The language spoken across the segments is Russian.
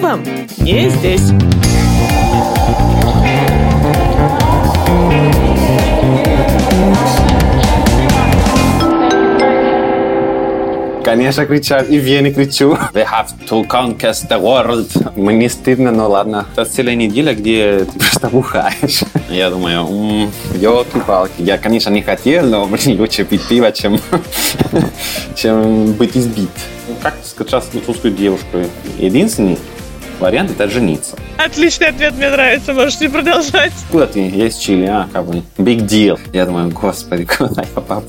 вам не здесь. Конечно, кричат. И в Вене кричу. We have to conquer the world. Мне стыдно, но ладно. Это целая неделя, где ты просто бухаешь. Я думаю, м-м, елки-палки. Я, конечно, не хотел, но, блин, лучше пить пиво, чем, чем быть избит. Ну, Как скачать французскую девушку? Единственный вариант – это жениться. Отличный ответ, мне нравится. Можете продолжать. Куда ты? Я из Чили, а, как бы. Big deal. Я думаю, господи, куда я попал?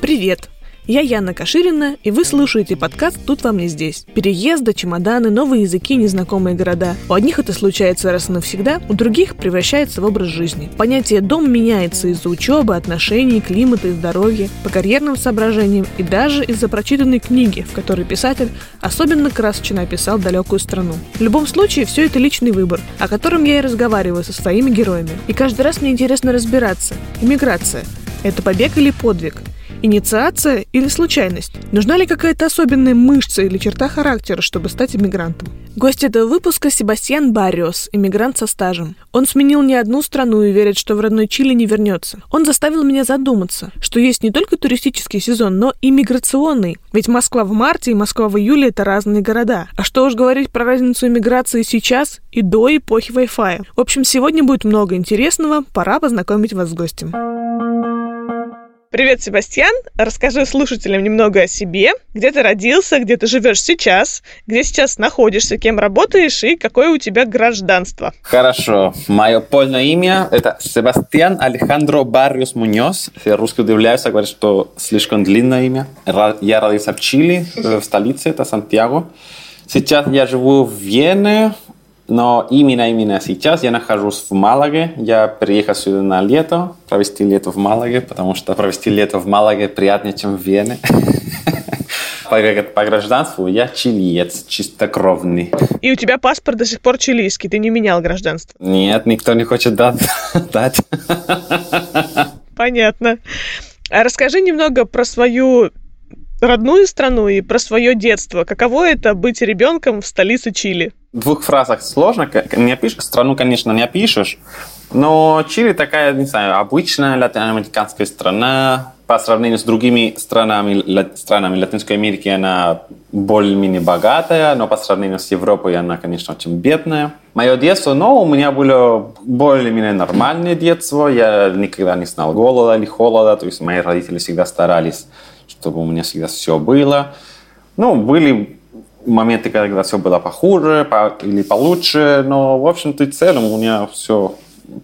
Привет! Я Яна Каширина, и вы слушаете подкаст «Тут вам не здесь». Переезды, чемоданы, новые языки, незнакомые города. У одних это случается раз и навсегда, у других превращается в образ жизни. Понятие «дом» меняется из-за учебы, отношений, климата и здоровья, по карьерным соображениям и даже из-за прочитанной книги, в которой писатель особенно красочно описал далекую страну. В любом случае, все это личный выбор, о котором я и разговариваю со своими героями. И каждый раз мне интересно разбираться. Иммиграция – это побег или подвиг? Инициация или случайность? Нужна ли какая-то особенная мышца или черта характера, чтобы стать иммигрантом? Гость этого выпуска Себастьян Барриос, иммигрант со стажем. Он сменил не одну страну и верит, что в родной Чили не вернется. Он заставил меня задуматься, что есть не только туристический сезон, но и миграционный. Ведь Москва в марте и Москва в июле – это разные города. А что уж говорить про разницу иммиграции сейчас и до эпохи Wi-Fi. В общем, сегодня будет много интересного, пора познакомить вас с гостем. Привет, Себастьян. Расскажи слушателям немного о себе. Где ты родился, где ты живешь сейчас, где сейчас находишься, кем работаешь и какое у тебя гражданство. Хорошо. Мое полное имя – это Себастьян Алехандро Барриос Муньос. Все русские удивляются, говорят, что слишком длинное имя. Я родился в Чили, э, в столице, это Сантьяго. Сейчас я живу в Вене, но именно, именно сейчас я нахожусь в Малаге. Я приехал сюда на лето, провести лето в Малаге, потому что провести лето в Малаге приятнее, чем в Вене. По, гражданству я чилиец, чистокровный. И у тебя паспорт до сих пор чилийский, ты не менял гражданство. Нет, никто не хочет дать. дать. Понятно. А расскажи немного про свою родную страну и про свое детство. Каково это быть ребенком в столице Чили? В двух фразах сложно. Не опишешь, страну, конечно, не опишешь. Но Чили такая, не знаю, обычная латиноамериканская страна. По сравнению с другими странами, странами Латинской Америки она более-менее богатая, но по сравнению с Европой она, конечно, очень бедная. Мое детство, ну, у меня было более-менее нормальное детство. Я никогда не знал голода или холода. То есть мои родители всегда старались, чтобы у меня всегда все было. Ну, были моменты, когда все было похуже по- или получше, но, в общем-то, и целом у меня все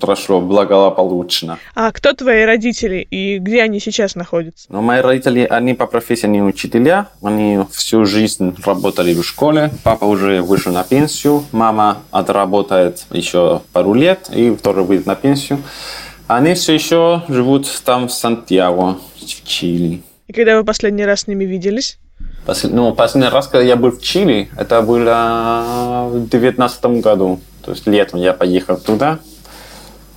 прошло благополучно. А кто твои родители и где они сейчас находятся? Но мои родители, они по профессии не учителя, они всю жизнь работали в школе. Папа уже вышел на пенсию, мама отработает еще пару лет и тоже выйдет на пенсию. Они все еще живут там в Сантьяго, в Чили. И когда вы последний раз с ними виделись? Посл- Ну, последний раз, когда я был в Чили, это было в девятнадцатом году. То есть летом я поехал туда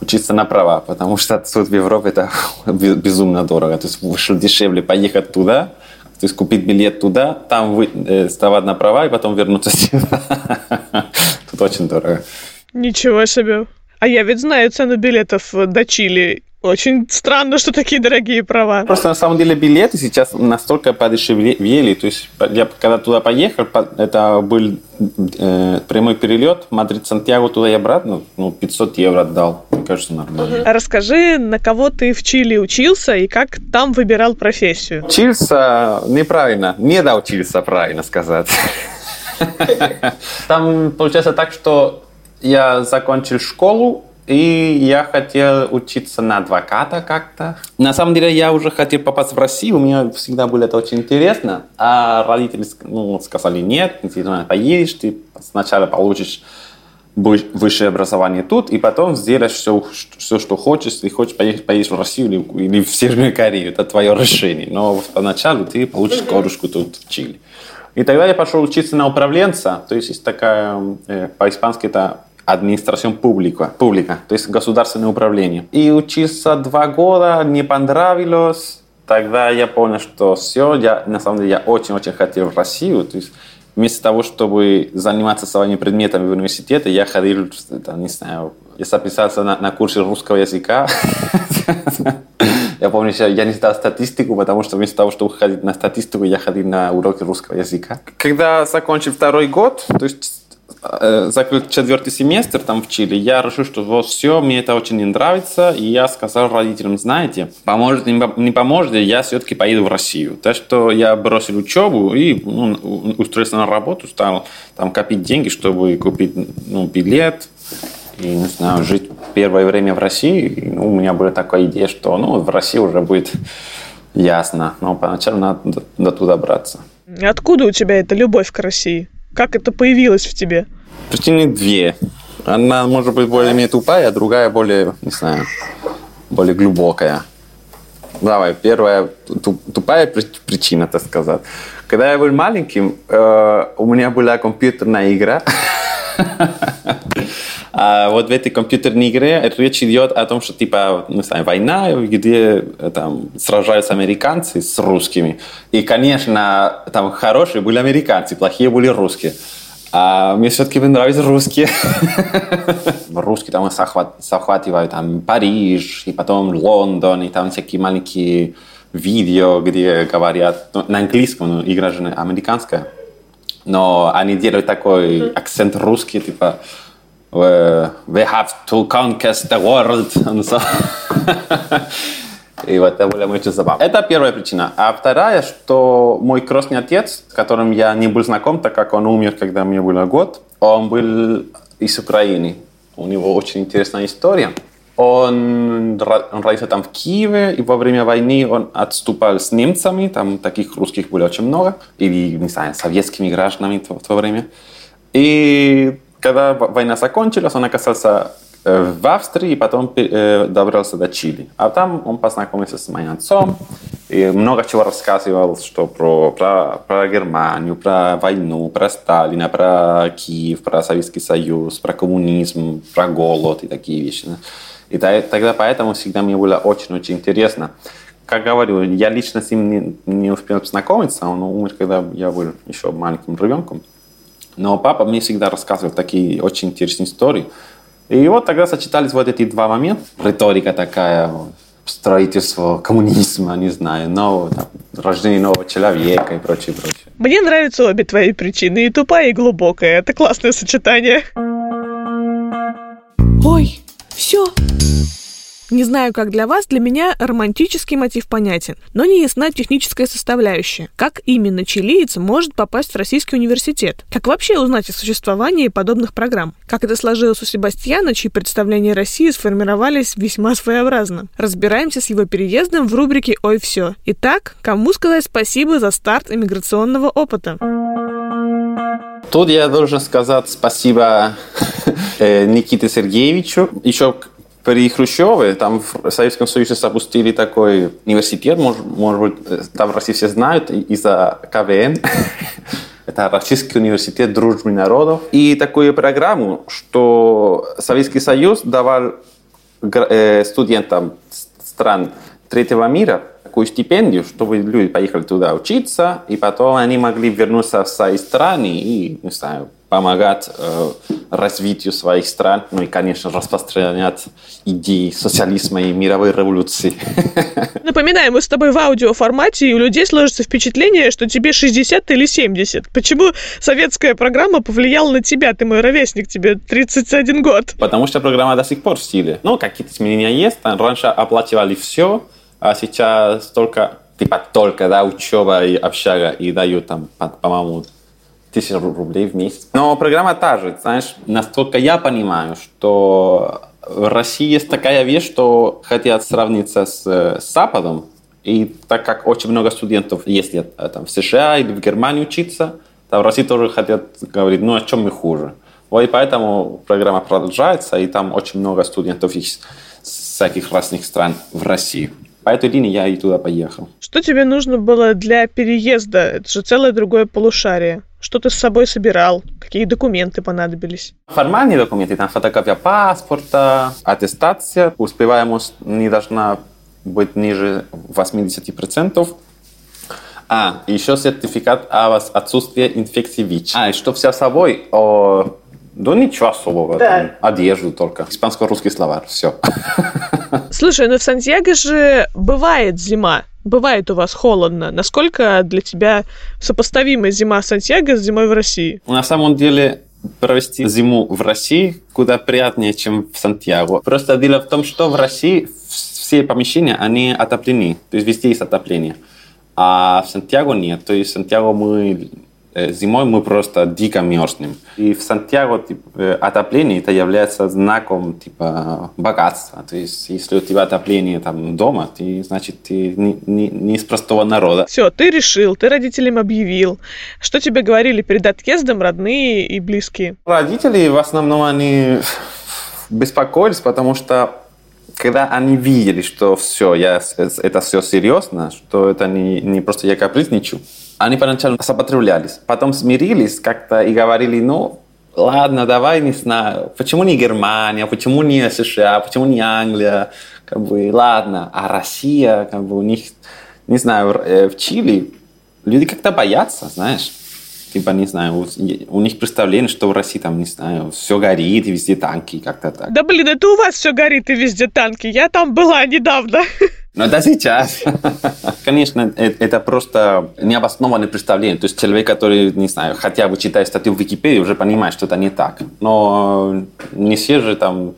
учиться на права, потому что тут в Европе это бе- безумно дорого. То есть вышло дешевле поехать туда, то есть купить билет туда, там вы, э, на права и потом вернуться сюда. Тут очень дорого. Ничего себе. А я ведь знаю цену билетов э, до Чили. Очень странно, что такие дорогие права. Просто на самом деле билеты сейчас настолько подешевели. То есть я когда туда поехал, по- это был э, прямой перелет Мадрид-Сантьяго туда и обратно. Ну, 500 евро отдал. Мне кажется, нормально. А расскажи, на кого ты в Чили учился и как там выбирал профессию? Учился неправильно. Не доучился, правильно сказать. Там получается так, что я закончил школу, и я хотел учиться на адвоката как-то. На самом деле я уже хотел попасть в Россию, у меня всегда было это очень интересно. А родители ну, сказали, нет, ты туда поедешь, ты сначала получишь вы- высшее образование тут, и потом сделаешь все, все что хочешь. Если хочешь поехать, поедешь в Россию или, или в Северную Корею, это твое решение. Но поначалу ты получишь корочку тут в Чили. И тогда я пошел учиться на управленца, то есть есть такая, э, по-испански это администрацион публика, публика, то есть государственное управление. И учился два года, не понравилось. Тогда я понял, что все, я, на самом деле я очень-очень хотел в Россию, то есть вместо того, чтобы заниматься своими предметами в университете, я ходил, там, не знаю, я записался на, на курсы русского языка. Я помню, я не сдал статистику, потому что вместо того, чтобы ходить на статистику, я ходил на уроки русского языка. Когда закончил второй год, то есть Э, закрыл четвертый семестр там в Чили, я решил, что вот все, мне это очень не нравится, и я сказал родителям, знаете, поможет, не поможет, я все-таки поеду в Россию. Так что я бросил учебу и ну, устроился на работу, стал там копить деньги, чтобы купить ну, билет, и, не знаю, жить первое время в России. И, ну, у меня была такая идея, что ну, в России уже будет ясно, но поначалу надо до, до туда браться. Откуда у тебя эта любовь к России? Как это появилось в тебе? Причины две. Одна может быть более-менее тупая, а другая более, не знаю, более глубокая. Давай, первая тупая причина, так сказать. Когда я был маленьким, э, у меня была компьютерная игра. А вот в этой компьютерной игре речь идет о том, что типа, не знаю, война, где э, там сражаются американцы с русскими. И, конечно, там хорошие были американцы, плохие были русские. А мне все-таки нравятся русские. русские там захват, захватывают там Париж, и потом Лондон, и там всякие маленькие видео, где говорят ну, на английском, но игра же американская. Но они делают такой акцент русский, типа we have to conquest the world. И вот это было очень забавно. Это первая причина. А вторая, что мой крестный отец, с которым я не был знаком, так как он умер, когда мне было год, он был из Украины. У него очень интересная история. Он, он родился там в Киеве, и во время войны он отступал с немцами, там таких русских было очень много, или, не знаю, советскими гражданами в то время. И когда война закончилась, он оказался э, в Австрии, и потом э, добрался до Чили. А там он познакомился с моим отцом, и много чего рассказывал, что про, про, про Германию, про войну, про Сталина, про Киев, про Советский Союз, про коммунизм, про голод и такие вещи. И тогда поэтому всегда мне было очень-очень интересно. Как говорю, я лично с ним не, не успел познакомиться, он умер, когда я был еще маленьким ребенком. Но папа мне всегда рассказывал такие очень интересные истории. И вот тогда сочетались вот эти два момента. Риторика такая, строительство коммунизма, не знаю, нового, там, рождение нового человека и прочее, прочее. Мне нравятся обе твои причины, и тупая, и глубокая. Это классное сочетание. Ой, все. Не знаю, как для вас, для меня романтический мотив понятен, но не ясна техническая составляющая. Как именно чилиец может попасть в российский университет? Как вообще узнать о существовании подобных программ? Как это сложилось у Себастьяна, чьи представления России сформировались весьма своеобразно? Разбираемся с его переездом в рубрике «Ой, все». Итак, кому сказать спасибо за старт иммиграционного опыта? Тут я должен сказать спасибо э, Никите Сергеевичу. Еще при Хрущеве, там в Советском Союзе запустили такой университет, может, может быть, э, там в России все знают, из-за КВН. Это Российский университет дружбы народов. И такую программу, что Советский Союз давал э, студентам стран третьего мира такую стипендию, чтобы люди поехали туда учиться, и потом они могли вернуться в свои страны и, не знаю, помогать э, развитию своих стран, ну и, конечно, распространять идеи социализма и мировой революции. Напоминаю, мы с тобой в аудиоформате, и у людей сложится впечатление, что тебе 60 или 70. Почему советская программа повлияла на тебя? Ты мой ровесник, тебе 31 год. Потому что программа до сих пор в силе. Ну, какие-то изменения есть. Раньше оплачивали все, а сейчас только, типа, только, да, учеба и общага, и дают там, по-моему, тысяч рублей в месяц. Но программа та же, знаешь, насколько я понимаю, что в России есть такая вещь, что хотят сравниться с, с Западом, и так как очень много студентов ездят там, в США или в Германию учиться, то в России тоже хотят говорить, ну, о чем мы хуже. Вот и поэтому программа продолжается, и там очень много студентов из всяких разных стран в России. По этой линии я и туда поехал. Что тебе нужно было для переезда? Это же целое другое полушарие. Что ты с собой собирал? Какие документы понадобились? Формальные документы, там фотокопия паспорта, аттестация, успеваемость не должна быть ниже 80%. А, еще сертификат о отсутствии инфекции ВИЧ. А, и что с собой? О, да ничего особого. Да. Там, одежду только. Испанско-русский словарь. Все. Слушай, ну в Сантьяго же бывает зима. Бывает у вас холодно. Насколько для тебя сопоставима зима Сантьяго с зимой в России? На самом деле, провести зиму в России куда приятнее, чем в Сантьяго. Просто дело в том, что в России все помещения, они отоплены. То есть везде есть отопление. А в Сантьяго нет. То есть в Сантьяго мы зимой мы просто дико мерзнем. И в Сантьяго типа, э, отопление это является знаком типа богатства. То есть если у тебя отопление там дома, ты, значит, ты не, не, не из простого народа. Все, ты решил, ты родителям объявил. Что тебе говорили перед отъездом родные и близкие? Родители в основном они беспокоились, потому что когда они видели, что все, я, это все серьезно, что это не, не просто я капризничаю, они поначалу сопротивлялись, потом смирились как-то и говорили, ну, ладно, давай, не знаю, почему не Германия, почему не США, почему не Англия, как бы, ладно, а Россия, как бы, у них, не знаю, э, в Чили люди как-то боятся, знаешь, типа, не знаю, у, них представление, что в России там, не знаю, все горит и везде танки, как-то так. Да блин, это у вас все горит и везде танки, я там была недавно. Но это сейчас. Конечно, э, это просто необоснованное представление. То есть человек, который, не знаю, хотя бы читает статью в Википедии, уже понимает, что это не так. Но не все же там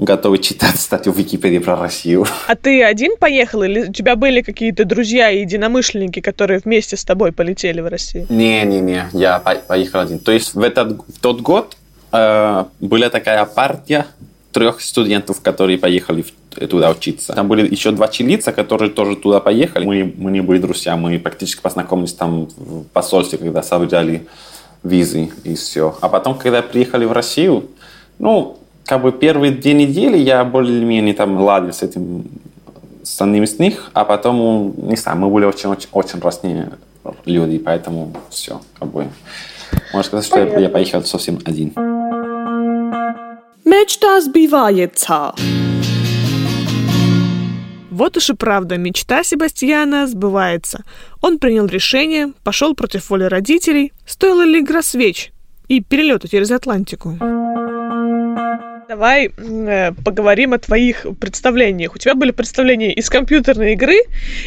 готовы читать статью в Википедии про Россию. А ты один поехал или у тебя были какие-то друзья и единомышленники, которые вместе с тобой полетели в Россию? Не-не-не, я поехал один. То есть в, этот, в тот год э, была такая партия трех студентов, которые поехали туда учиться. Там были еще два чилийца, которые тоже туда поехали. Мы, мы не были друзья, мы практически познакомились там в посольстве, когда собирали визы и все. А потом, когда приехали в Россию, ну, как бы первые две недели я более-менее там ладил с этим с одним из них, а потом, не знаю, мы были очень-очень очень разные люди, поэтому все, как бы. Можно сказать, что я, я поехал совсем один. Мечта сбивается. Вот уж и правда, мечта Себастьяна сбывается. Он принял решение, пошел против воли родителей. Стоило ли игра свеч и перелета через Атлантику? Давай э, поговорим о твоих представлениях. У тебя были представления из компьютерной игры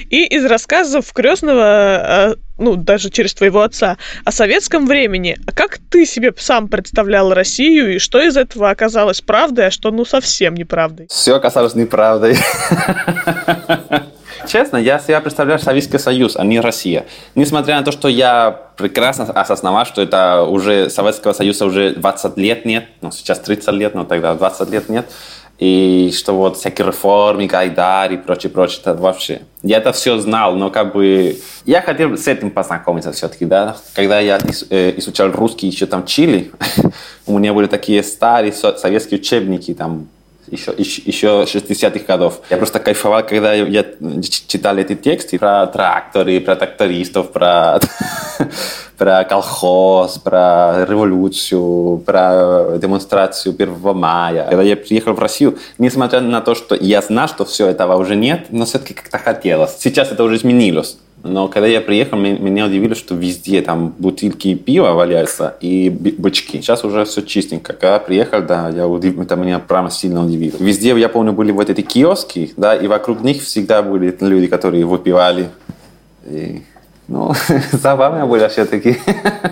и из рассказов крестного, э, ну, даже через твоего отца, о советском времени. А как ты себе сам представлял Россию, и что из этого оказалось правдой, а что, ну, совсем неправдой? Все оказалось неправдой. Честно, я себя представляю Советский Союз, а не Россия. Несмотря на то, что я прекрасно осознавал, что это уже Советского Союза уже 20 лет нет, ну, сейчас 30 лет, но тогда 20 лет нет, и что вот всякие реформы, Гайдар и прочее, прочее, это вообще. Я это все знал, но как бы я хотел с этим познакомиться все-таки, да. Когда я э, изучал русский еще там Чили, у меня были такие старые советские учебники, там еще, еще, еще 60-х годов. Я просто кайфовал, когда я читал эти тексты про тракторы, про трактористов, про, про колхоз, про революцию, про демонстрацию 1 мая. Когда я приехал в Россию, несмотря на то, что я знал, что все этого уже нет, но все-таки как-то хотелось. Сейчас это уже изменилось. Но когда я приехал, меня удивило, что везде там бутылки пива валяются и бычки. Сейчас уже все чистенько. Когда приехал, да, я удив... это меня прямо сильно удивило. Везде, я помню, были вот эти киоски, да, и вокруг них всегда были люди, которые выпивали. И, ну, забавно было все-таки.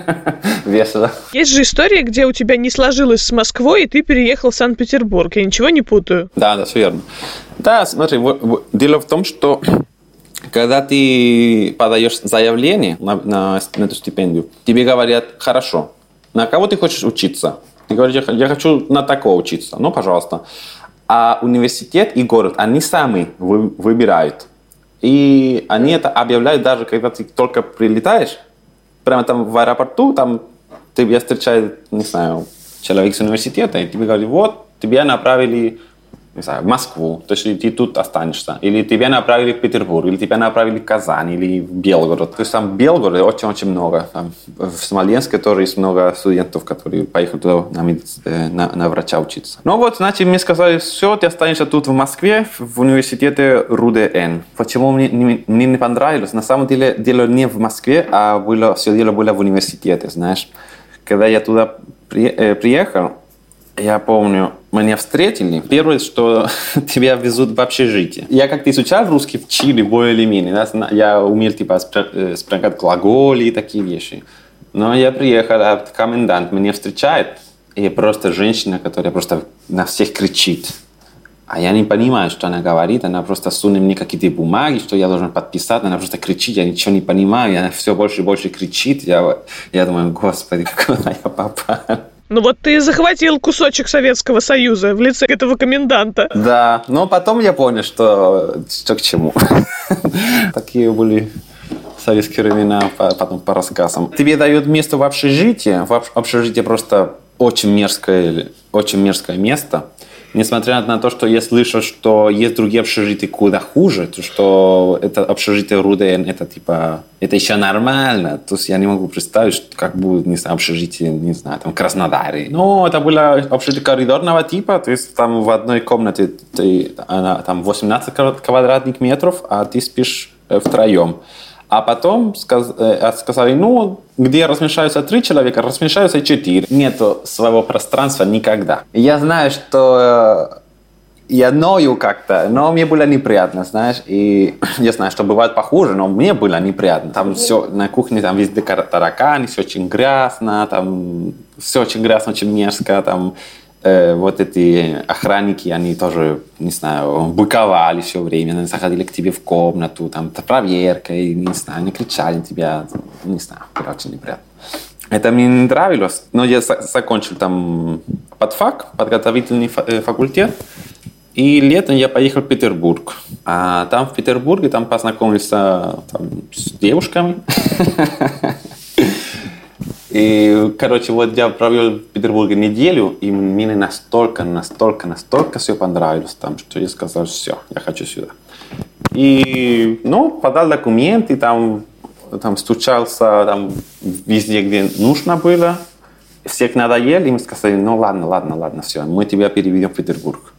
Весело. Есть же история, где у тебя не сложилось с Москвой, и ты переехал в Санкт-Петербург. Я ничего не путаю. Да, да, все верно. Да, смотри, дело в том, что когда ты подаешь заявление на, на, на эту стипендию, тебе говорят, хорошо, на кого ты хочешь учиться? Ты говоришь, я хочу на такого учиться. Ну, пожалуйста. А университет и город, они сами вы, выбирают. И они это объявляют даже, когда ты только прилетаешь, прямо там в аэропорту, там тебя встречает, не знаю, человек с университета, и тебе говорит, вот, тебя направили не знаю, в Москву, то есть ты тут останешься, или тебя направили в Петербург, или тебя направили в Казань, или в Белгород. То есть там в Белгороде очень-очень много. Там, в Смоленске тоже есть много студентов, которые поехали туда на. Э, на, на врача учиться. Ну вот, значит, мне сказали, все, ты останешься тут в Москве, в университете РУДН. Почему мне, мне не понравилось? На самом деле, дело не в Москве, а было, все дело было в университете, знаешь. Когда я туда при, э, приехал, я помню, меня встретили. Первое, что тебя везут в общежитие. Я как-то изучал русский в Чили более или менее. Я умел типа э, спрягать глаголи и такие вещи. Но я приехал, а комендант меня встречает. И просто женщина, которая просто на всех кричит. А я не понимаю, что она говорит. Она просто сунет мне какие-то бумаги, что я должен подписать. Она просто кричит, я ничего не понимаю. Она все больше и больше кричит. Я, я думаю, господи, куда я попал? Ну вот ты захватил кусочек Советского Союза в лице этого коменданта. Да, но потом я понял, что, что к чему. Такие были советские времена, потом по рассказам. Тебе дают место в общежитии. В общежитии просто очень мерзкое, очень мерзкое место несмотря на то, что я слышал, что есть другие общежития куда хуже, то что это общежитие РУДН, это типа, это еще нормально. То есть я не могу представить, как будет, не знаю, общежитие, не знаю, там, Краснодаре. Ну, это было общежитие коридорного типа, то есть там в одной комнате ты, она, там 18 квадратных метров, а ты спишь э, втроем. А потом сказ, э, сказали, ну, где размешаются три человека, размешаются четыре. Нету своего пространства никогда. Я знаю, что э, я ною как-то, но мне было неприятно, знаешь, и я знаю, что бывает похуже, но мне было неприятно. Там все, на кухне там везде тараканы, все очень грязно, там все очень грязно, очень мерзко, там э, вот эти охранники, они тоже, не знаю, быковали все время, они заходили к тебе в комнату, там, проверка, и, не знаю, они кричали на тебя, не знаю, короче, неприятно. Это мне не нравилось, но я закончил там подфак, подготовительный э, факультет, и летом я поехал в Петербург. А там в Петербурге там познакомился там, с девушками. И, короче, вот я провел в Петербурге неделю, и мне настолько, настолько, настолько все понравилось там, что я сказал, все, я хочу сюда. И, ну, подал документы, там, там стучался там, везде, где нужно было. Всех надоели, и мы сказали, ну ладно, ладно, ладно, все, мы тебя переведем в Петербург.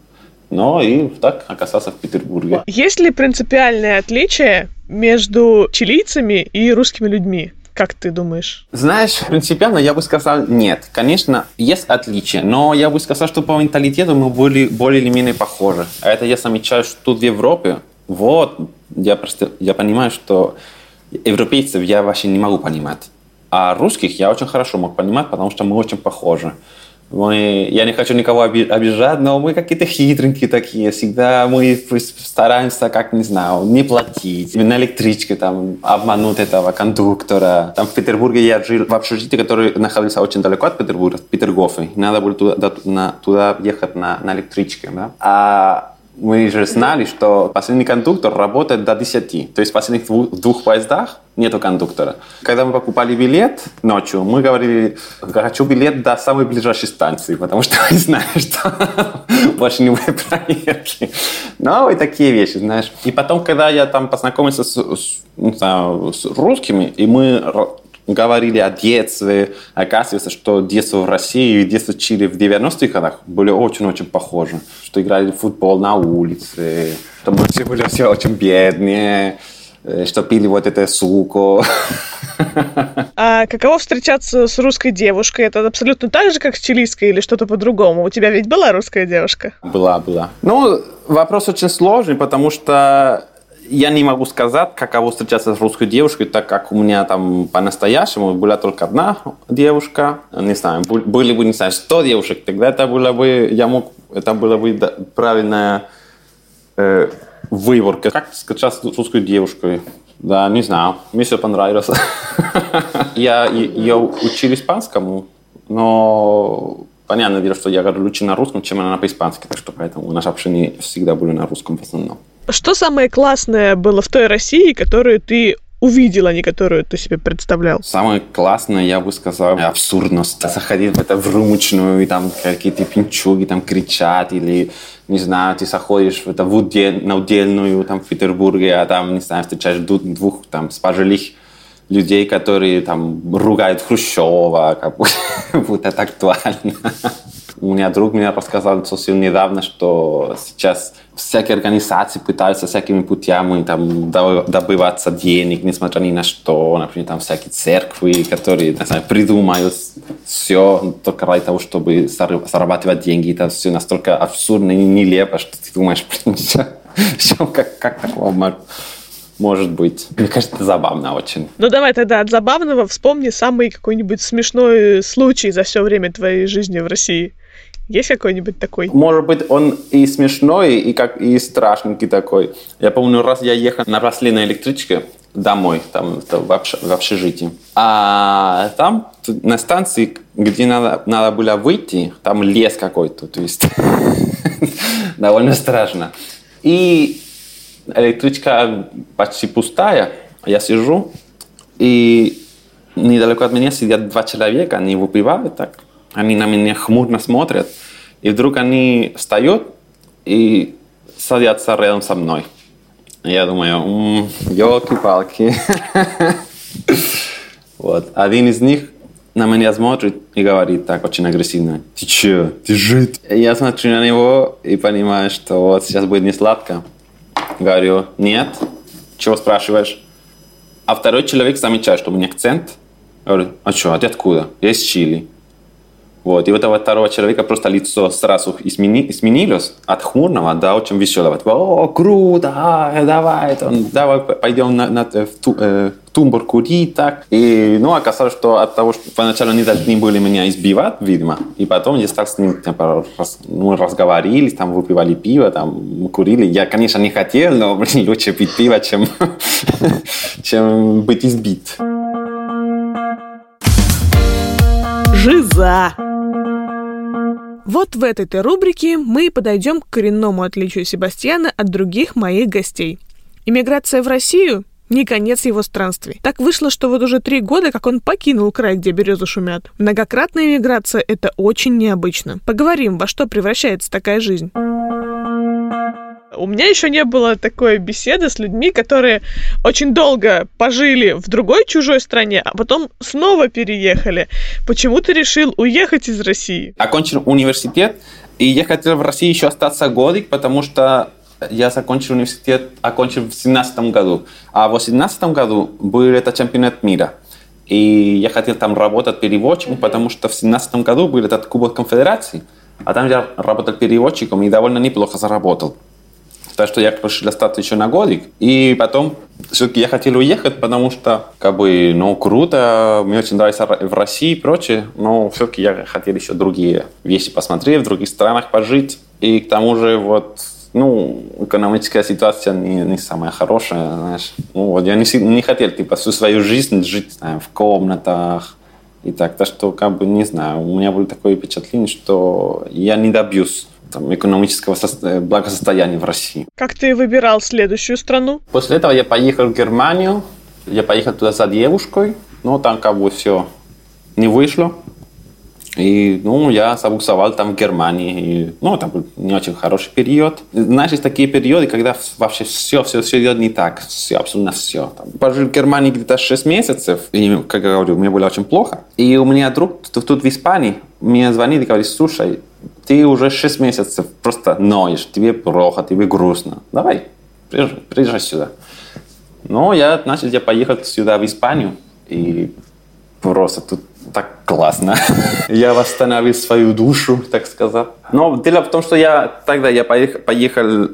Ну и так оказался в Петербурге. Есть ли принципиальное отличие между чилийцами и русскими людьми? Как ты думаешь? Знаешь, принципиально я бы сказал нет. Конечно, есть отличия, но я бы сказал, что по менталитету мы более, более или менее похожи. А это я замечаю, что тут в Европе, вот, я просто, я понимаю, что европейцев я вообще не могу понимать. А русских я очень хорошо мог понимать, потому что мы очень похожи. Мы, я не хочу никого обижать, но мы какие-то хитренькие такие. Всегда мы стараемся, как не знаю, не платить. На электричке там обмануть этого кондуктора. Там в Петербурге я жил в общежитии, который находился очень далеко от Петербурга, в Петергофе. Надо было туда, на, туда ехать на, на электричке. Да? А мы же знали, что последний кондуктор работает до 10. То есть в последних двух поездах нету кондуктора. Когда мы покупали билет ночью, мы говорили, хочу билет до самой ближайшей станции, потому что мы знаем, что больше не будет проверки. Ну, и такие вещи, знаешь. И потом, когда я там познакомился с, с, знаю, с русскими, и мы говорили о детстве. Оказывается, что детство в России и детство в Чили в 90-х годах были очень-очень похожи. Что играли в футбол на улице, что мы все были все очень бедные, э, что пили вот это суку. А каково встречаться с русской девушкой? Это абсолютно так же, как с чилийской или что-то по-другому? У тебя ведь была русская девушка? Была, была. Ну, вопрос очень сложный, потому что я не могу сказать, каково встречаться с русской девушкой, так как у меня там по-настоящему была только одна девушка. Не знаю, были бы, не знаю, 100 девушек, тогда это было бы, я мог, это было бы правильная э, выборка. Как встречаться с русской девушкой? Да, не знаю, мне все понравилось. Я ее учил испанскому, но понятное дело, что я говорю лучше на русском, чем она по-испански, так что поэтому наши общения всегда были на русском в основном. Что самое классное было в той России, которую ты увидел, а не которую ты себе представлял? Самое классное, я бы сказал, абсурдность. Заходить в это в румочную, и там какие-то пинчуги там кричат, или, не знаю, ты заходишь в это в удел, на удельную там в Петербурге, а там, не знаю, встречаешь двух там спожилых людей, которые там ругают Хрущева, как будто это актуально. У меня друг мне рассказал совсем недавно, что сейчас всякие организации пытаются всякими путями там, добываться денег, несмотря ни на что. Например, там всякие церкви, которые знаю, придумают все только ради того, чтобы зарабатывать деньги. Это все настолько абсурдно и нелепо, что ты думаешь, как, как такого может быть. Мне кажется, забавно очень. Ну давай тогда от забавного вспомни самый какой-нибудь смешной случай за все время твоей жизни в России. Есть какой-нибудь такой? Может быть, он и смешной, и как и страшненький такой. Я помню, раз я ехал на рослинной электричке домой, там в, общ, в общежитии. А там на станции, где надо, надо было выйти, там лес какой-то, то есть довольно страшно. И электричка почти пустая, я сижу, и недалеко от меня сидят два человека, они выпивают так, они на меня хмурно смотрят, и вдруг они встают и садятся рядом со мной. Я думаю, елки-палки. вот. Один из них на меня смотрит и говорит так очень агрессивно. Ты че? Ты жид? Я смотрю на него и понимаю, что вот сейчас будет не сладко. Говорю, нет. Чего спрашиваешь? А второй человек замечает, что у меня акцент. Говорю, а что, а ты откуда? Я из Чили. Вот. И у этого второго человека просто лицо сразу измени, изменилось от хмурного до очень веселого. Типа, о, круто, а, давай, там, давай пойдем на, на, в ту, э, тумбур курить, так. И, ну, оказалось, что от того, что поначалу они должны были меня избивать, видимо, и потом я стал с ним, типа, раз, ну, разговаривали, там, выпивали пиво, там, курили. Я, конечно, не хотел, но, блин, лучше пить пиво, чем, чем быть избит. Жиза! Вот в этой-то рубрике мы и подойдем к коренному отличию Себастьяна от других моих гостей. Иммиграция в Россию не конец его странствий. Так вышло, что вот уже три года, как он покинул край, где березы шумят. Многократная иммиграция – это очень необычно. Поговорим, во что превращается такая жизнь. У меня еще не было такой беседы с людьми, которые очень долго пожили в другой чужой стране, а потом снова переехали. Почему ты решил уехать из России? Окончил университет, и я хотел в России еще остаться годик, потому что я закончил университет, окончил в 17 году. А в 18 году был это чемпионат мира. И я хотел там работать переводчиком, потому что в 17 году был этот Кубок Конфедерации. А там я работал переводчиком и довольно неплохо заработал. Так что я решил остаться еще на годик. И потом все-таки я хотел уехать, потому что, как бы, ну, круто, мне очень нравится в России и прочее, но все-таки я хотел еще другие вещи посмотреть, в других странах пожить. И к тому же, вот, ну, экономическая ситуация не, не самая хорошая, знаешь. Ну, вот я не, не хотел, типа, всю свою жизнь жить, знаю, в комнатах, и так. Так что, как бы, не знаю, у меня было такое впечатление, что я не добьюсь там, экономического э, благосостояния в России. Как ты выбирал следующую страну? После этого я поехал в Германию. Я поехал туда за девушкой, но там как бы все не вышло. И, ну, я забуксовал там в Германии. И, ну, там был не очень хороший период. Знаешь, есть такие периоды, когда вообще все, все, все идет не так. Все, абсолютно все. Там, пожил в Германии где-то 6 месяцев. И, как я говорю, мне было очень плохо. И у меня друг тут, тут в Испании мне звонит и говорит, слушай, ты уже 6 месяцев просто ноешь, тебе плохо, тебе грустно. Давай, приезжай, сюда. Ну, я, значит, я поехал сюда, в Испанию, и просто тут так классно. я восстановил свою душу, так сказать. Но дело в том, что я тогда я поехал, поехал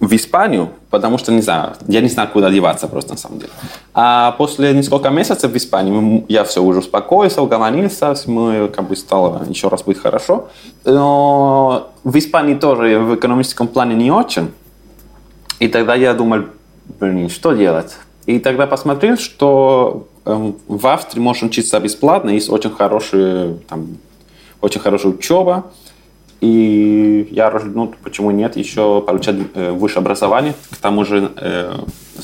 в Испанию, потому что, не знаю, я не знаю, куда деваться просто на самом деле. А после нескольких месяцев в Испании я все уже успокоился, угомонился, мы как бы стало еще раз быть хорошо. Но в Испании тоже в экономическом плане не очень. И тогда я думал, блин, что делать? И тогда посмотрел, что эм, в Австрии можно учиться бесплатно, есть очень хорошая, там, очень хорошая учеба, И я, ну, почему нет, еще получать э, высшее образование. К тому же э,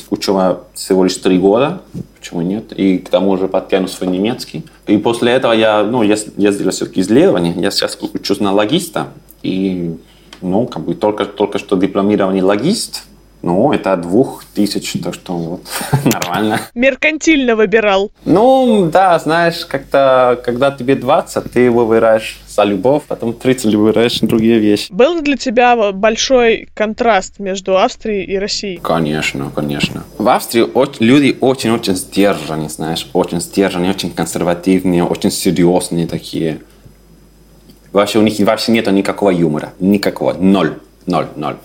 учеба всего лишь три года, почему нет, и к тому же подтяну свой немецкий. И после этого я, ну, я, я сделал все-таки исследование, я сейчас учусь на логиста, и, ну, как бы только, только что дипломированный логист, ну, это двух тысяч, так что вот нормально. Меркантильно выбирал. Ну, да, знаешь, как-то, когда тебе 20, ты выбираешь за любовь, потом 30 выбираешь другие вещи. Был ли для тебя большой контраст между Австрией и Россией? Конечно, конечно. В Австрии люди очень-очень сдержанные, знаешь, очень сдержанные, очень консервативные, очень серьезные такие. Вообще у них вообще нет никакого юмора, никакого, ноль, ноль, ноль.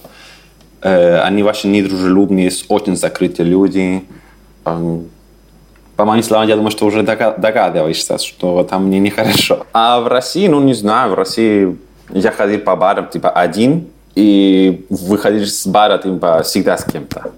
Э, они вообще недружелюбные, очень закрытые люди. По моим словам, я думаю, что уже догадываешься, что там мне нехорошо. А в России, ну, не знаю, в России я ходил по барам, типа, один, и выходишь с бара, типа, всегда с кем-то.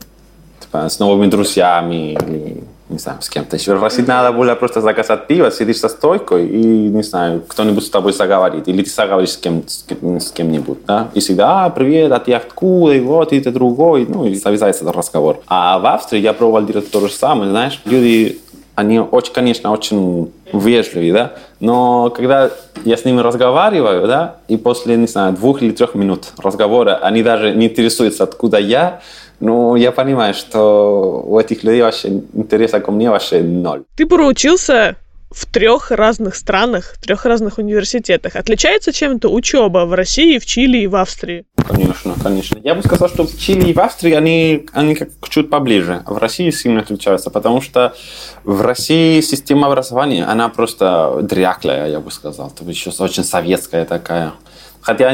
Типа, с новыми друзьями или не знаю, с кем-то еще. России надо было просто заказать пиво, сидишь за стойкой и, не знаю, кто-нибудь с тобой заговорит. Или ты заговоришь с, кем, с, кем, с кем-нибудь, да? И всегда, а, привет, а ты откуда, и вот, и ты другой. Ну, и завязается этот разговор. А в Австрии я пробовал делать то же самое, знаешь. Люди, они очень, конечно, очень вежливые, да? Но когда я с ними разговариваю, да, и после, не знаю, двух или трех минут разговора, они даже не интересуются, откуда я, ну, я понимаю, что у этих людей вообще интереса ко мне вообще ноль. Ты проучился в трех разных странах, в трех разных университетах. Отличается чем-то учеба в России, в Чили и в Австрии? Конечно, конечно. Я бы сказал, что в Чили и в Австрии они, они как чуть поближе. А в России сильно отличаются, потому что в России система образования, она просто дряклая, я бы сказал. То есть еще очень советская такая. Хотя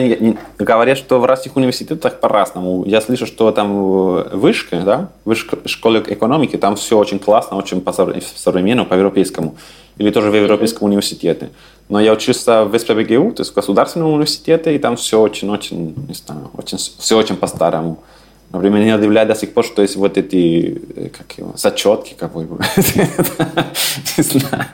говорят, что в разных университетах по-разному. Я слышу, что там вышка, да, вышка школы экономики, там все очень классно, очень по-современному, по-европейскому. Или тоже в европейском университете. Но я учился в СПБГУ, то есть в государственном университете, и там все очень-очень, не знаю, очень, все очень по-старому. Например, меня удивляет до сих пор, что есть вот эти, э, как его, зачетки, как бы. Не знаю.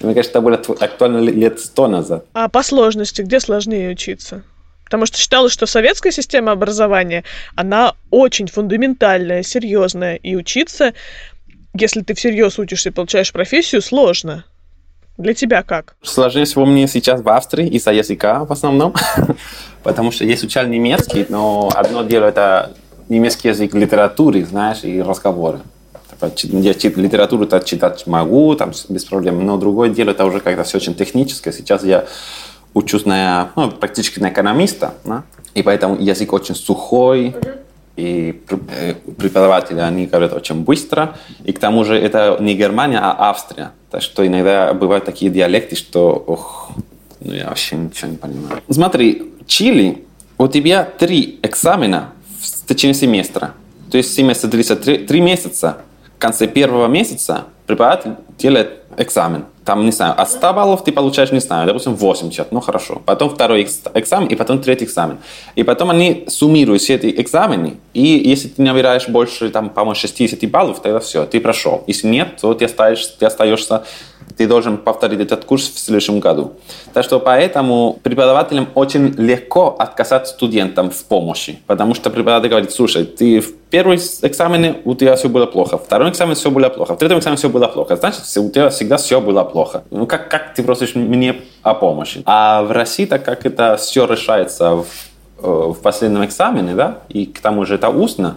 Мне кажется, это было актуально лет сто назад. А по сложности, где сложнее учиться? Потому что считалось, что советская система образования, она очень фундаментальная, серьезная, и учиться, если ты всерьез учишься и получаешь профессию, сложно. Для тебя как? Сложнее всего мне сейчас в Австрии из-за языка в основном, потому что я изучал немецкий, но одно дело это немецкий язык литературы, знаешь, и разговоры. Я литературу-то читать могу, там, без проблем, но другое дело, это уже как-то все очень техническое. Сейчас я учусь на, ну, практически на экономиста, да? и поэтому язык очень сухой, и э, преподаватели, они говорят очень быстро, и к тому же это не Германия, а Австрия. Так что иногда бывают такие диалекты, что, ох, ну я вообще ничего не понимаю. Смотри, Чили, у тебя три экзамена в течение семестра. То есть семестр длится три, три месяца. В конце первого месяца преподаватель делает экзамен. Там, не знаю, от 100 баллов ты получаешь, не знаю, допустим, 80, ну хорошо. Потом второй экзамен и потом третий экзамен. И потом они суммируют все эти экзамены, и если ты набираешь больше, там, по-моему, 60 баллов, тогда все, ты прошел. Если нет, то ты остаешься, ты остаешься ты должен повторить этот курс в следующем году. Так что поэтому преподавателям очень легко отказать студентам в помощи, потому что преподаватель говорит, слушай, ты в первом экзамене у тебя все было плохо, в втором экзамене все было плохо, в третьем экзамене все было плохо, значит, у тебя всегда все было плохо. Ну, как, как ты просишь мне о помощи? А в России, так как это все решается в, э, в последнем экзамене, да, и к тому же это устно,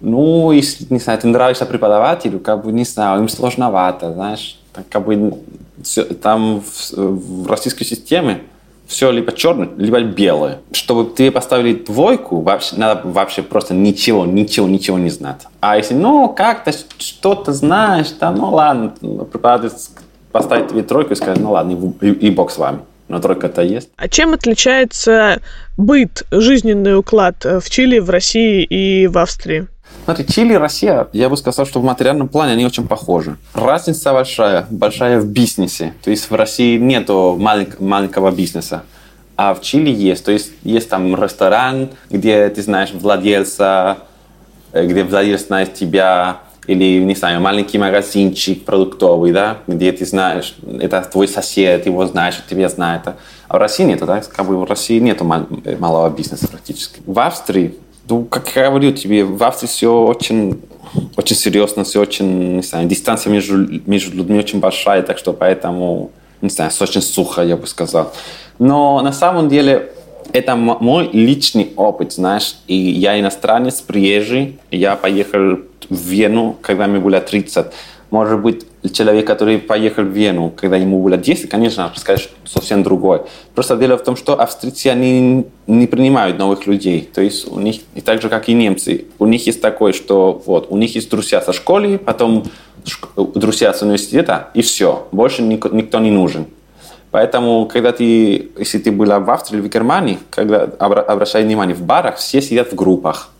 ну, если, не знаю, ты нравишься преподавателю, как бы, не знаю, им сложновато, знаешь, как бы там в, в российской системе все либо черное, либо белое. Чтобы тебе поставили двойку, вообще, надо вообще просто ничего, ничего, ничего не знать. А если, ну, как-то что-то знаешь, да, ну ладно, преподаватель поставить тебе тройку и сказать, ну ладно, и, и бог с вами. Но тройка-то есть. А чем отличается быт, жизненный уклад в Чили, в России и в Австрии? Смотри, Чили и Россия, я бы сказал, что в материальном плане они очень похожи. Разница большая, большая в бизнесе. То есть в России нету малень- маленького бизнеса, а в Чили есть. То есть есть там ресторан, где ты знаешь владельца, э, где владелец знает тебя, или, не знаю, маленький магазинчик продуктовый, да, где ты знаешь, это твой сосед, его знаешь, тебя знает. А в России нету, да, как бы в России нету малого бизнеса практически. В Австрии, ну, как я говорю тебе, в Австрии все очень очень серьезно, все очень, не знаю, дистанция между, между людьми очень большая, так что поэтому, не знаю, очень сухо, я бы сказал. Но на самом деле это мой личный опыт, знаешь, и я иностранец, приезжий, я поехал в Вену, когда мне было 30. Может быть, человек, который поехал в Вену, когда ему было 10, конечно, скажет совсем другое. Просто дело в том, что австрийцы, они не принимают новых людей. То есть у них, и так же, как и немцы, у них есть такое, что вот, у них есть друзья со школы, потом друзья с университета, и все. Больше никто не нужен. Поэтому, когда ты, если ты была в Австрии или в Германии, когда обращай внимание, в барах все сидят в группах.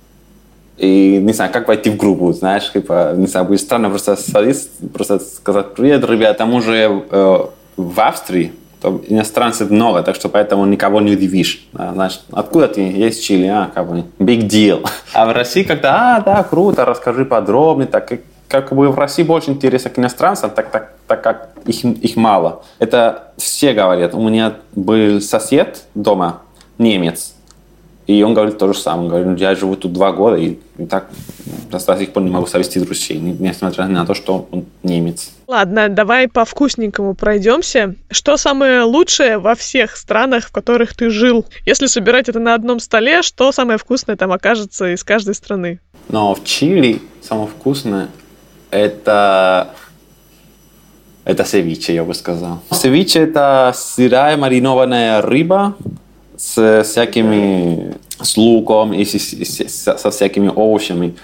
И не знаю, как войти в группу, знаешь, типа, не знаю, будет странно просто садиться, просто сказать, привет, ребята, мы уже э, в Австрии, то иностранцев много, так что поэтому никого не удивишь. А, знаешь, откуда ты? Есть Чили, а, как бы, big deal. А в России когда, а, да, круто, расскажи подробнее, так как, как бы в России больше интереса к иностранцам, так, так, так как их, их мало. Это все говорят. У меня был сосед дома, немец, и он говорит то же самое. Он говорит, я живу тут два года, и, и так до сих пор не могу совести друзей, несмотря на то, что он немец. Ладно, давай по вкусненькому пройдемся. Что самое лучшее во всех странах, в которых ты жил? Если собирать это на одном столе, что самое вкусное там окажется из каждой страны? Но в Чили самое вкусное это это севиче, я бы сказал. Севиче – это сырая маринованная рыба с всякими с луком и с, с, со всякими овощами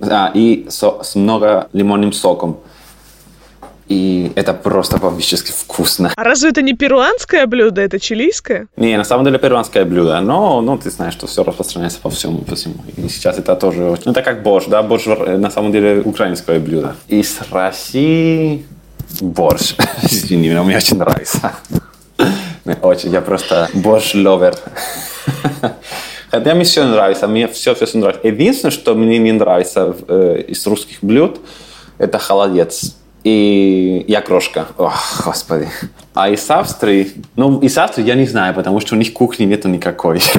а, и со, с много лимонным соком. И это просто бомбически вкусно. А разве это не перуанское блюдо, это чилийское? Не, на самом деле перуанское блюдо, но ну, ты знаешь, что все распространяется по всему, по всему. И сейчас это тоже очень... Ну, это как борщ, да, борщ на самом деле украинское блюдо. Из России борщ. Извини, мне очень нравится. Очень, я просто борщ-ловер. Хотя мне все нравится, мне все, все нравится. Единственное, что мне не нравится э, из русских блюд, это холодец и я крошка. Ох, господи. А из Австрии, ну, из Австрии я не знаю, потому что у них кухни нету никакой.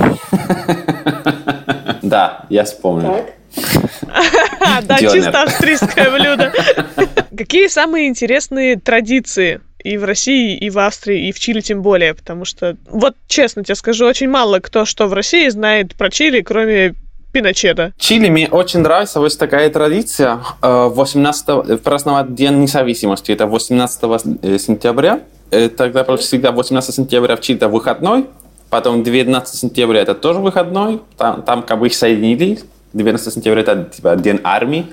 Да, я вспомнил. Да, чисто австрийское блюдо. Какие самые интересные традиции и в России, и в Австрии, и в Чили тем более, потому что, вот честно тебе скажу, очень мало кто что в России знает про Чили, кроме Пиночета. Чили мне очень нравится вот такая традиция 18 э, праздновать День независимости. Это 18 э, сентября. Э, тогда всегда 18 сентября в Чили это выходной. Потом 19 сентября это тоже выходной. Там, там как бы их соединили. 19 сентября это типа День армии.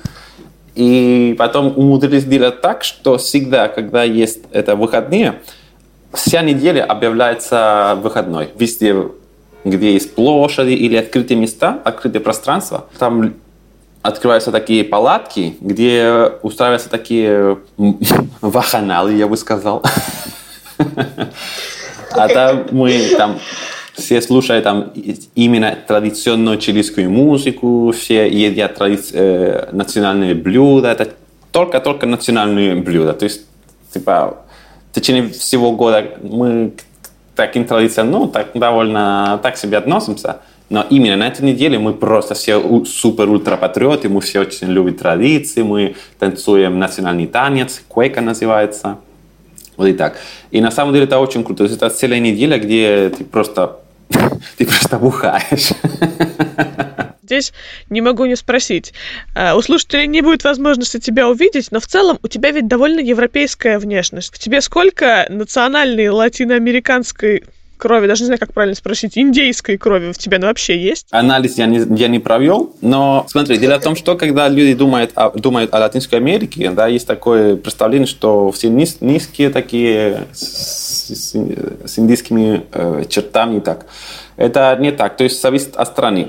И потом умудрились сделать так, что всегда, когда есть это выходные, вся неделя объявляется выходной. Везде, где есть площади или открытые места, открытые пространства, там открываются такие палатки, где устраиваются такие ваханалы, я бы сказал. А там мы там все слушают там именно традиционную чилийскую музыку, все едят тради... э, национальные блюда, это только-только национальные блюда. То есть, типа, в течение всего года мы к таким традициям, ну, так довольно так себе относимся. Но именно на этой неделе мы просто все супер-ультра-патриоты, мы все очень любим традиции, мы танцуем национальный танец, куэка называется. Вот и так. И на самом деле это очень круто. То есть это целая неделя, где ты просто ты просто бухаешь. Здесь не могу не спросить. А, у слушателей не будет возможности тебя увидеть, но в целом у тебя ведь довольно европейская внешность. В тебе сколько национальной латиноамериканской крови, даже не знаю, как правильно спросить, индейской крови в тебе она вообще есть? Анализ я не, я не провел, но смотри, дело в том, что когда люди думают о, думают о Латинской Америке, да, есть такое представление, что все низ, низкие такие с, с, с индийскими э, чертами так. Это не так, то есть зависит от страны.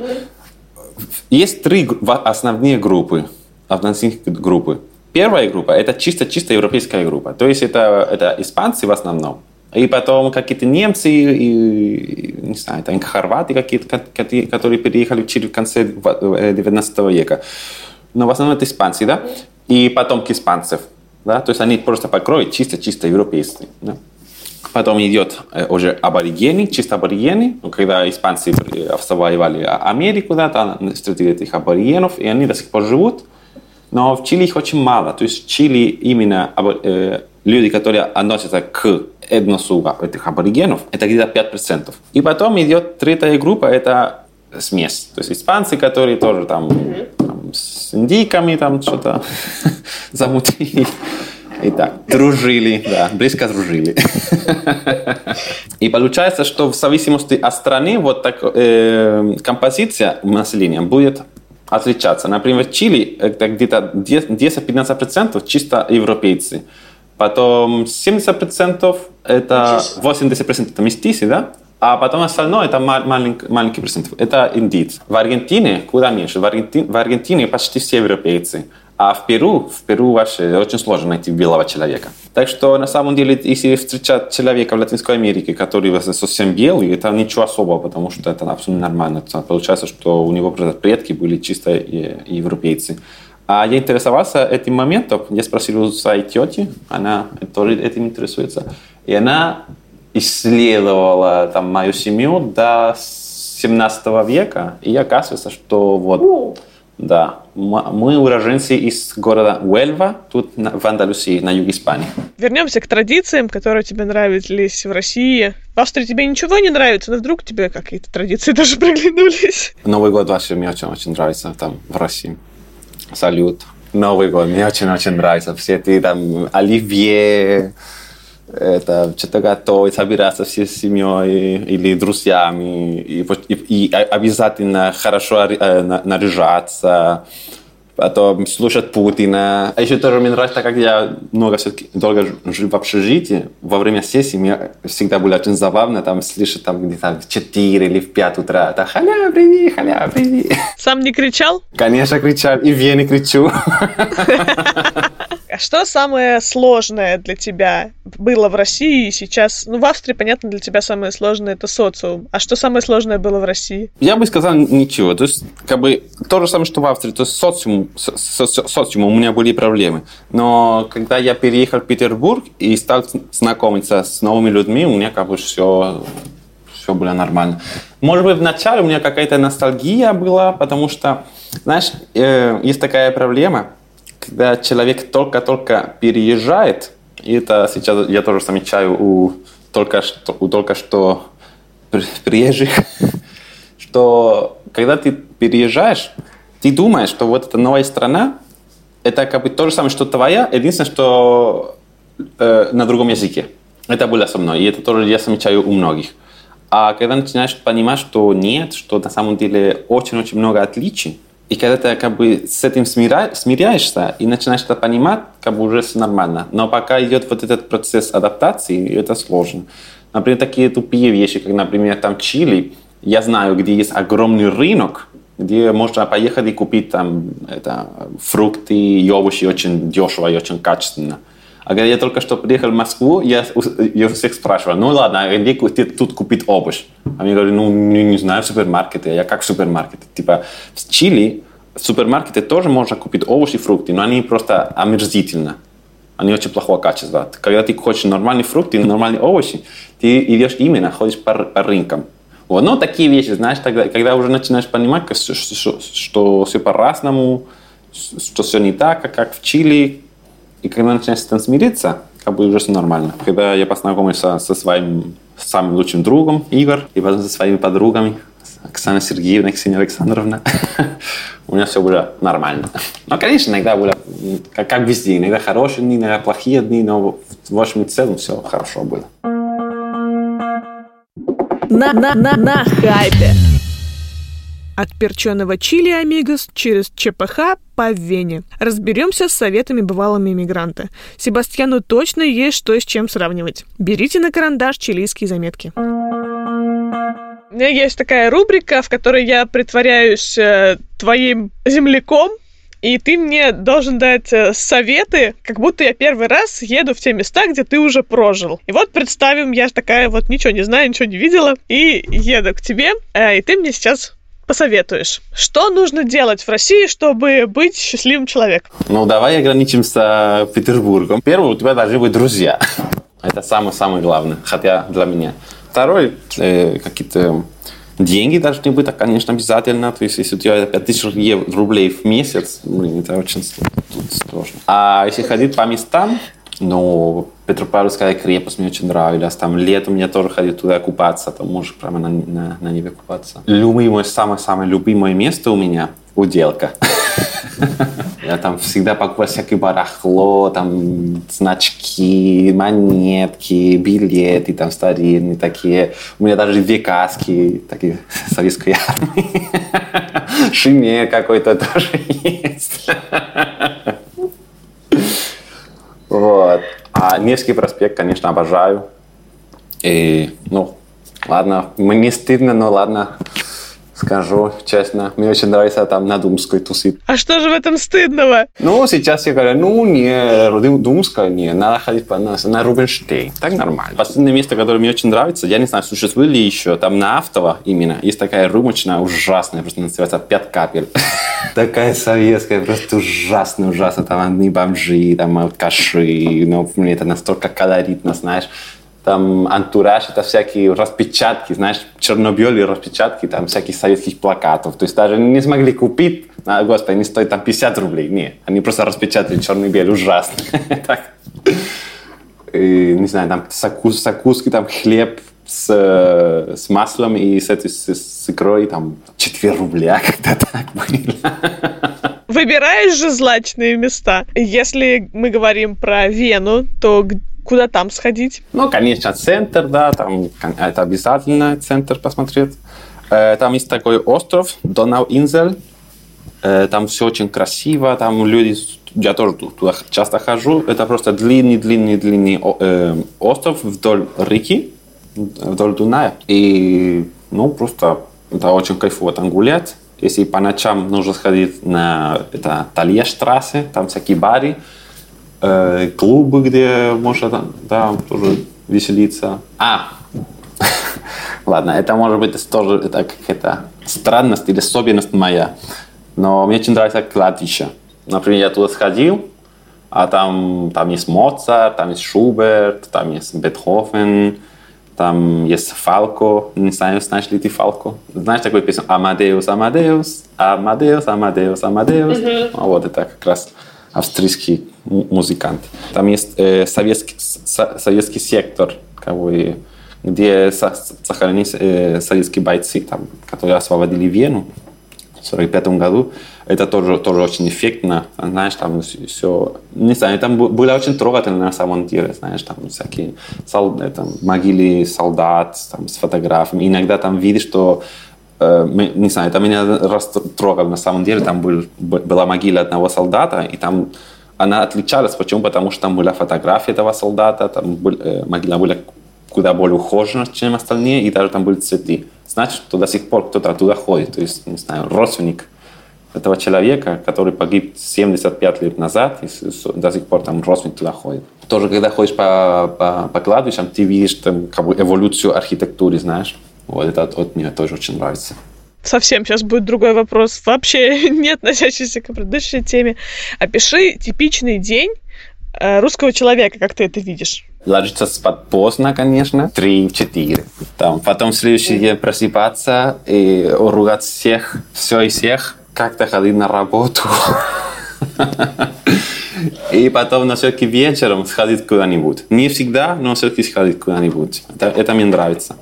Есть три основные группы, основные группы. Первая группа – это чисто-чисто европейская группа. То есть это, это испанцы в основном. И потом какие-то немцы, и, не знаю, там хорваты какие-то, которые переехали в конце 19 века. Но в основном это испанцы, да? и потомки испанцев. Да? То есть они просто покроют чисто-чисто европейцы. Да? Потом идет э, уже аборигены, чисто аборигены. Ну, когда испанцы завоевали Америку, да, там встретили этих аборигенов, и они до сих пор живут. Но в Чили их очень мало. То есть в Чили именно э, люди, которые относятся к этносу этих аборигенов, это где-то 5%. И потом идет третья группа, это смесь. То есть испанцы, которые тоже там, там с индийками там что-то замутили. Итак, дружили, да, близко дружили. И получается, что в зависимости от страны вот так, э, композиция населения будет отличаться. Например, Чили это где-то 10-15% чисто европейцы. Потом 70% это 80% это местисы, да? А потом остальное это маленький, маленький процент. Это индийцы. В Аргентине куда меньше. В Аргентине, в Аргентине почти все европейцы. А в Перу, в Перу вообще очень сложно найти белого человека. Так что на самом деле, если встречать человека в Латинской Америке, который совсем белый, это ничего особого, потому что это абсолютно нормально. Получается, что у него предки были чисто европейцы. А я интересовался этим моментом. Я спросил у своей тети, она тоже этим интересуется. И она исследовала там, мою семью до 17 века. И оказывается, что вот да, мы уроженцы из города Уэльва, тут в Андалусии, на юге Испании. Вернемся к традициям, которые тебе нравились в России. В Австрии тебе ничего не нравится, но вдруг тебе какие-то традиции даже приглянулись? Новый год вообще мне очень-очень нравится там в России. Салют. Новый год мне очень-очень нравится. Все эти там оливье, это что-то готовить, собираться всей семьей или друзьями, и, и, и обязательно хорошо э, наряжаться, потом слушать Путина. А еще тоже мне нравится, как я много все-таки долго жил в общежитии, во время сессии мне всегда было очень забавно там слышать там где-то в 4 или в 5 утра, это халя, привет, халя, привет. Сам не кричал? Конечно, кричал, и в Вене кричу. Что самое сложное для тебя было в России и сейчас? Ну, в Австрии, понятно, для тебя самое сложное это социум. А что самое сложное было в России? Я бы сказал ничего. То есть, как бы, то же самое, что в Австрии. То есть, социум, со, со, социум у меня были проблемы. Но когда я переехал в Петербург и стал знакомиться с новыми людьми, у меня как бы все все было нормально. Может быть, вначале у меня какая-то ностальгия была, потому что, знаешь, э, есть такая проблема – когда человек только-только переезжает, и это сейчас я тоже замечаю у только что, у только что приезжих, что когда ты переезжаешь, ты думаешь, что вот эта новая страна, это как бы то же самое, что твоя, единственное, что э, на другом языке. Это было со мной, и это тоже я замечаю у многих. А когда начинаешь понимать, что нет, что на самом деле очень-очень много отличий, и когда ты как бы с этим смиря... смиряешься и начинаешь это понимать, как бы уже все нормально. Но пока идет вот этот процесс адаптации, это сложно. Например, такие тупые вещи, как, например, там Чили. Я знаю, где есть огромный рынок, где можно поехать и купить там это, фрукты и овощи очень дешево и очень качественно. А когда я только что приехал в Москву, я, я всех спрашивал, ну ладно, а где тут купить обувь? Они говорят, ну не, не знаю, в супермаркете. Я как в супермаркете? Типа в Чили в супермаркете тоже можно купить овощи и фрукты, но они просто омерзительно. Они очень плохого качества. Когда ты хочешь нормальные фрукты, нормальные овощи, ты идешь именно, ходишь по, по рынкам. Вот. Но такие вещи, знаешь, тогда, когда уже начинаешь понимать, что, что, что все по-разному, что все не так, как в Чили, и когда начинаешь с этим смириться, как бы уже все нормально. Когда я познакомился со своим самым лучшим другом, Игорь, и потом со своими подругами, Оксана Сергеевна, Ксения Александровна, у меня все было нормально. Но, конечно, иногда было, как, как везде, иногда хорошие дни, иногда плохие дни, но в общем и целом все хорошо было. На, на, на, на хайпе. От перченого чили Амигос через ЧПХ по Вене. Разберемся с советами бывалыми иммигранта. Себастьяну точно есть что с чем сравнивать. Берите на карандаш чилийские заметки. У меня есть такая рубрика, в которой я притворяюсь э, твоим земляком, и ты мне должен дать э, советы, как будто я первый раз еду в те места, где ты уже прожил. И вот представим, я такая вот ничего не знаю, ничего не видела, и еду к тебе, э, и ты мне сейчас посоветуешь? Что нужно делать в России, чтобы быть счастливым человеком? Ну, давай ограничимся Петербургом. Первое, у тебя должны быть друзья. Это самое-самое главное, хотя для меня. Второй, э, какие-то деньги должны быть, конечно, обязательно. То есть, если у тебя 5000 рублей в месяц, блин, это очень сложно. А если ходить по местам, ну, Петропавловская крепость мне очень нравилась. Там летом мне тоже ходить туда купаться. Там можешь прямо на, на, на небе купаться. Любимое, самое-самое любимое место у меня – Уделка. Я там всегда покупаю всякое барахло, там значки, монетки, билеты там старинные такие. У меня даже векаски такие советской армии. Шине какой-то тоже есть. Вот. А Невский проспект, конечно, обожаю. И, ну, ладно, мне стыдно, но ладно скажу честно. Мне очень нравится там на Думской тусить. А что же в этом стыдного? Ну, сейчас я говорю, ну, не, Думская, не, надо ходить по, на, на Рубинштейн. Так нормально. Последнее место, которое мне очень нравится, я не знаю, существует ли еще, там на Автово именно, есть такая рюмочная, ужасная, просто называется «Пять капель». Такая советская, просто ужасная, ужасная. Там одни бомжи, там алкаши, но мне это настолько колоритно, знаешь там антураж, это всякие распечатки, знаешь, черно-белые распечатки, там всяких советских плакатов. То есть даже не смогли купить, а, господи, они стоят там 50 рублей. Нет, они просто распечатали черно-белый, ужасно. так. Не знаю, там закус, закуски, там хлеб с, с маслом и с этой с, с икрой, там 4 рубля, как-то так было. Выбираешь же злачные места. Если мы говорим про Вену, то Куда там сходить? Ну, конечно, центр, да, там это обязательно центр посмотреть. Э, там есть такой остров, Донау-Инзель. Э, там все очень красиво, там люди, я тоже туда часто хожу. Это просто длинный-длинный-длинный э, остров вдоль реки, вдоль Дуная. И, ну, просто это очень кайфово там гулять. Если по ночам нужно сходить на это Талья-штрассе, там всякие бары, э, клубы, где можно да, тоже веселиться. А, ладно, это может быть тоже это какая-то странность или особенность моя. Но мне очень нравится кладбище. Например, я туда сходил, а там, там есть Моцарт, там есть Шуберт, там есть Бетховен, там есть Фалко. Не знаю, знаешь ли ты Фалко? Знаешь такую песню? Амадеус, Амадеус, Амадеус, Амадеус, Амадеус. Mm-hmm. Вот это как раз австрийский музыкант. Там есть э, советский, со, советский сектор, как бы, где сохранились э, советские бойцы, там, которые освободили Вену в 1945 году. Это тоже, тоже очень эффектно, знаешь, там все, не знаю, там было очень трогательно на самом деле, знаешь, там всякие солд, там, могилы солдат там, с фотографиями. Иногда там видишь, что не знаю, это меня растрогало на самом деле. Там был, была могила одного солдата, и там она отличалась. Почему? Потому что там была фотография этого солдата, там был, э, могила была куда более ухожена, чем остальные, и даже там были цветы. Значит, что до сих пор кто-то туда ходит. То есть, не знаю, родственник этого человека, который погиб 75 лет назад, и до сих пор там родственник туда ходит. Тоже, когда ходишь по, по, по кладбищам, ты видишь там, как бы эволюцию архитектуры, знаешь. Вот это вот мне тоже очень нравится. Совсем сейчас будет другой вопрос, вообще не относящийся к предыдущей теме. Опиши типичный день э, русского человека, как ты это видишь. Ложиться спать поздно, конечно, 3-4. Там, потом в следующий день просыпаться и ругать всех, все и всех, как-то ходить на работу. И потом на все-таки вечером сходить куда-нибудь. Не всегда, но все-таки сходить куда-нибудь. Это, это мне нравится.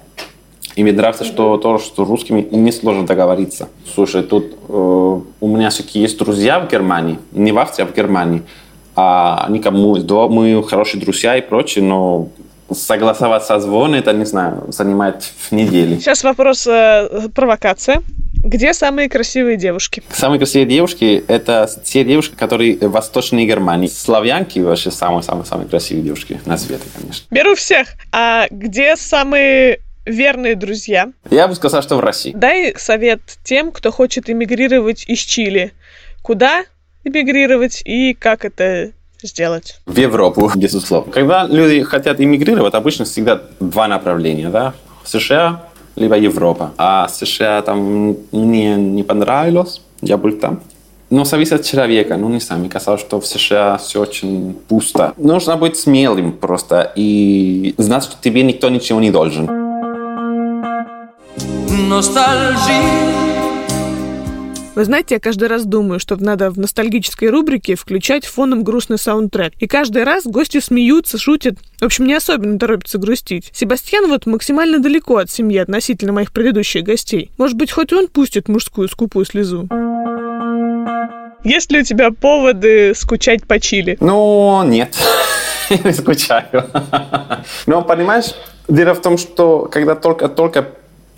И мне нравится, что тоже, что русскими не сложно договориться. Слушай, тут э, у меня все-таки есть друзья в Германии, не в Австрии, а в Германии. А они мы, да, мы хорошие друзья и прочее, но согласовать созвон, это, не знаю, занимает в неделю. Сейчас вопрос, э, провокация. Где самые красивые девушки? Самые красивые девушки – это те девушки, которые в Восточной Германии. Славянки вообще самые-самые-самые красивые девушки на свете, конечно. Беру всех. А где самые верные друзья. Я бы сказал, что в России. Дай совет тем, кто хочет эмигрировать из Чили. Куда эмигрировать и как это сделать? В Европу, безусловно. Когда люди хотят эмигрировать, обычно всегда два направления. Да? В США либо Европа. А США там мне не понравилось, я был там. Но зависит от человека. Ну, не знаю, мне казалось, что в США все очень пусто. Нужно быть смелым просто и знать, что тебе никто ничего не должен. Вы знаете, я каждый раз думаю, что надо в ностальгической рубрике включать фоном грустный саундтрек. И каждый раз гости смеются, шутят. В общем, не особенно торопятся грустить. Себастьян вот максимально далеко от семьи относительно моих предыдущих гостей. Может быть, хоть он пустит мужскую скупую слезу. Есть ли у тебя поводы скучать по Чили? Ну, нет. не скучаю. Но, понимаешь, дело в том, что когда только-только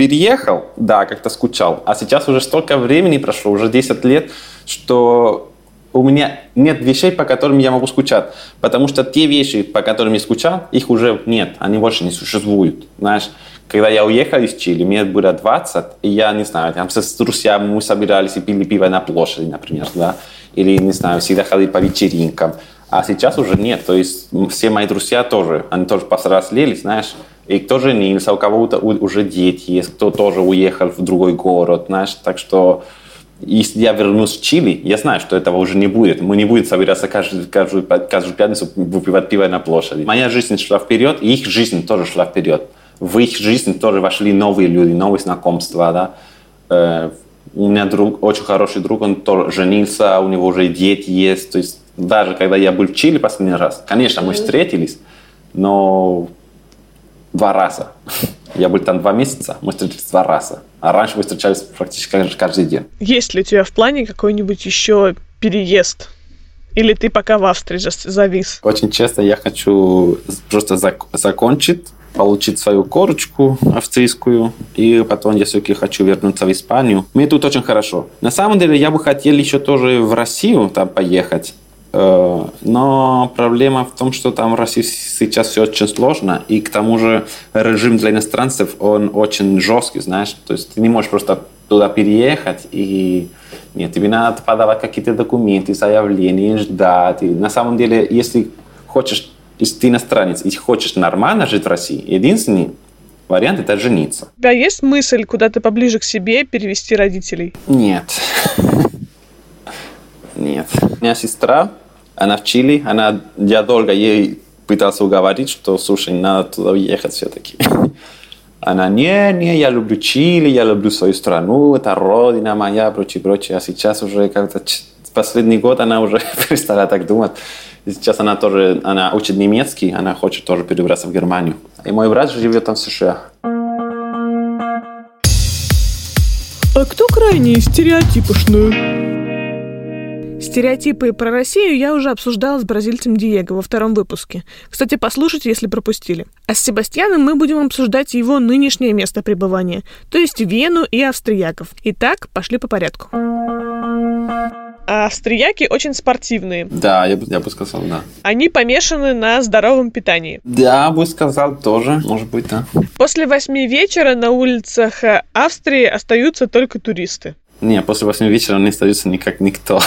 переехал, да, как-то скучал, а сейчас уже столько времени прошло, уже 10 лет, что у меня нет вещей, по которым я могу скучать. Потому что те вещи, по которым я скучал, их уже нет, они больше не существуют. Знаешь, когда я уехал из Чили, мне было 20, и я, не знаю, там с друзьями мы собирались и пили пиво на площади, например, да, или, не знаю, всегда ходили по вечеринкам. А сейчас уже нет, то есть все мои друзья тоже, они тоже повзрослели, знаешь, и кто женился, у кого-то уже дети есть, кто тоже уехал в другой город, знаешь, так что если я вернусь в Чили, я знаю, что этого уже не будет. Мы не будем собираться каждую, каждую, каждую пятницу выпивать пиво на площади. Моя жизнь шла вперед, и их жизнь тоже шла вперед. В их жизнь тоже вошли новые люди, новые знакомства. Да? Э, у меня друг, очень хороший друг, он тоже женился, у него уже дети есть. То есть даже когда я был в Чили последний раз, конечно, мы встретились, но два раза. Я был там два месяца, мы встретились два раза. А раньше мы встречались практически каждый день. Есть ли у тебя в плане какой-нибудь еще переезд? Или ты пока в Австрии завис? Очень часто я хочу просто зак- закончить, получить свою корочку австрийскую, и потом я все-таки хочу вернуться в Испанию. Мне тут очень хорошо. На самом деле я бы хотел еще тоже в Россию там поехать, но проблема в том, что там в России сейчас все очень сложно, и к тому же режим для иностранцев, он очень жесткий, знаешь, то есть ты не можешь просто туда переехать, и нет, тебе надо подавать какие-то документы, заявления, ждать. И на самом деле, если хочешь, если ты иностранец и хочешь нормально жить в России, единственный вариант – это жениться. Тебя есть мысль куда-то поближе к себе перевести родителей? Нет. Нет. У меня сестра, она в Чили, она, я долго ей пытался уговорить, что, слушай, надо туда уехать все-таки. Она, не, не, я люблю Чили, я люблю свою страну, это родина моя, прочее, прочее. А сейчас уже как-то последний год она уже перестала так думать. И сейчас она тоже, она учит немецкий, она хочет тоже перебраться в Германию. И мой брат живет там в США. А кто крайне стереотипошный? Стереотипы про Россию я уже обсуждала с бразильцем Диего во втором выпуске. Кстати, послушайте, если пропустили. А с Себастьяном мы будем обсуждать его нынешнее место пребывания, то есть Вену и австрияков. Итак, пошли по порядку. А австрияки очень спортивные. Да, я бы, я бы сказал, да. Они помешаны на здоровом питании. Да, бы сказал тоже, может быть, да. После восьми вечера на улицах Австрии остаются только туристы. Не, после 8 вечера не остается никак никто.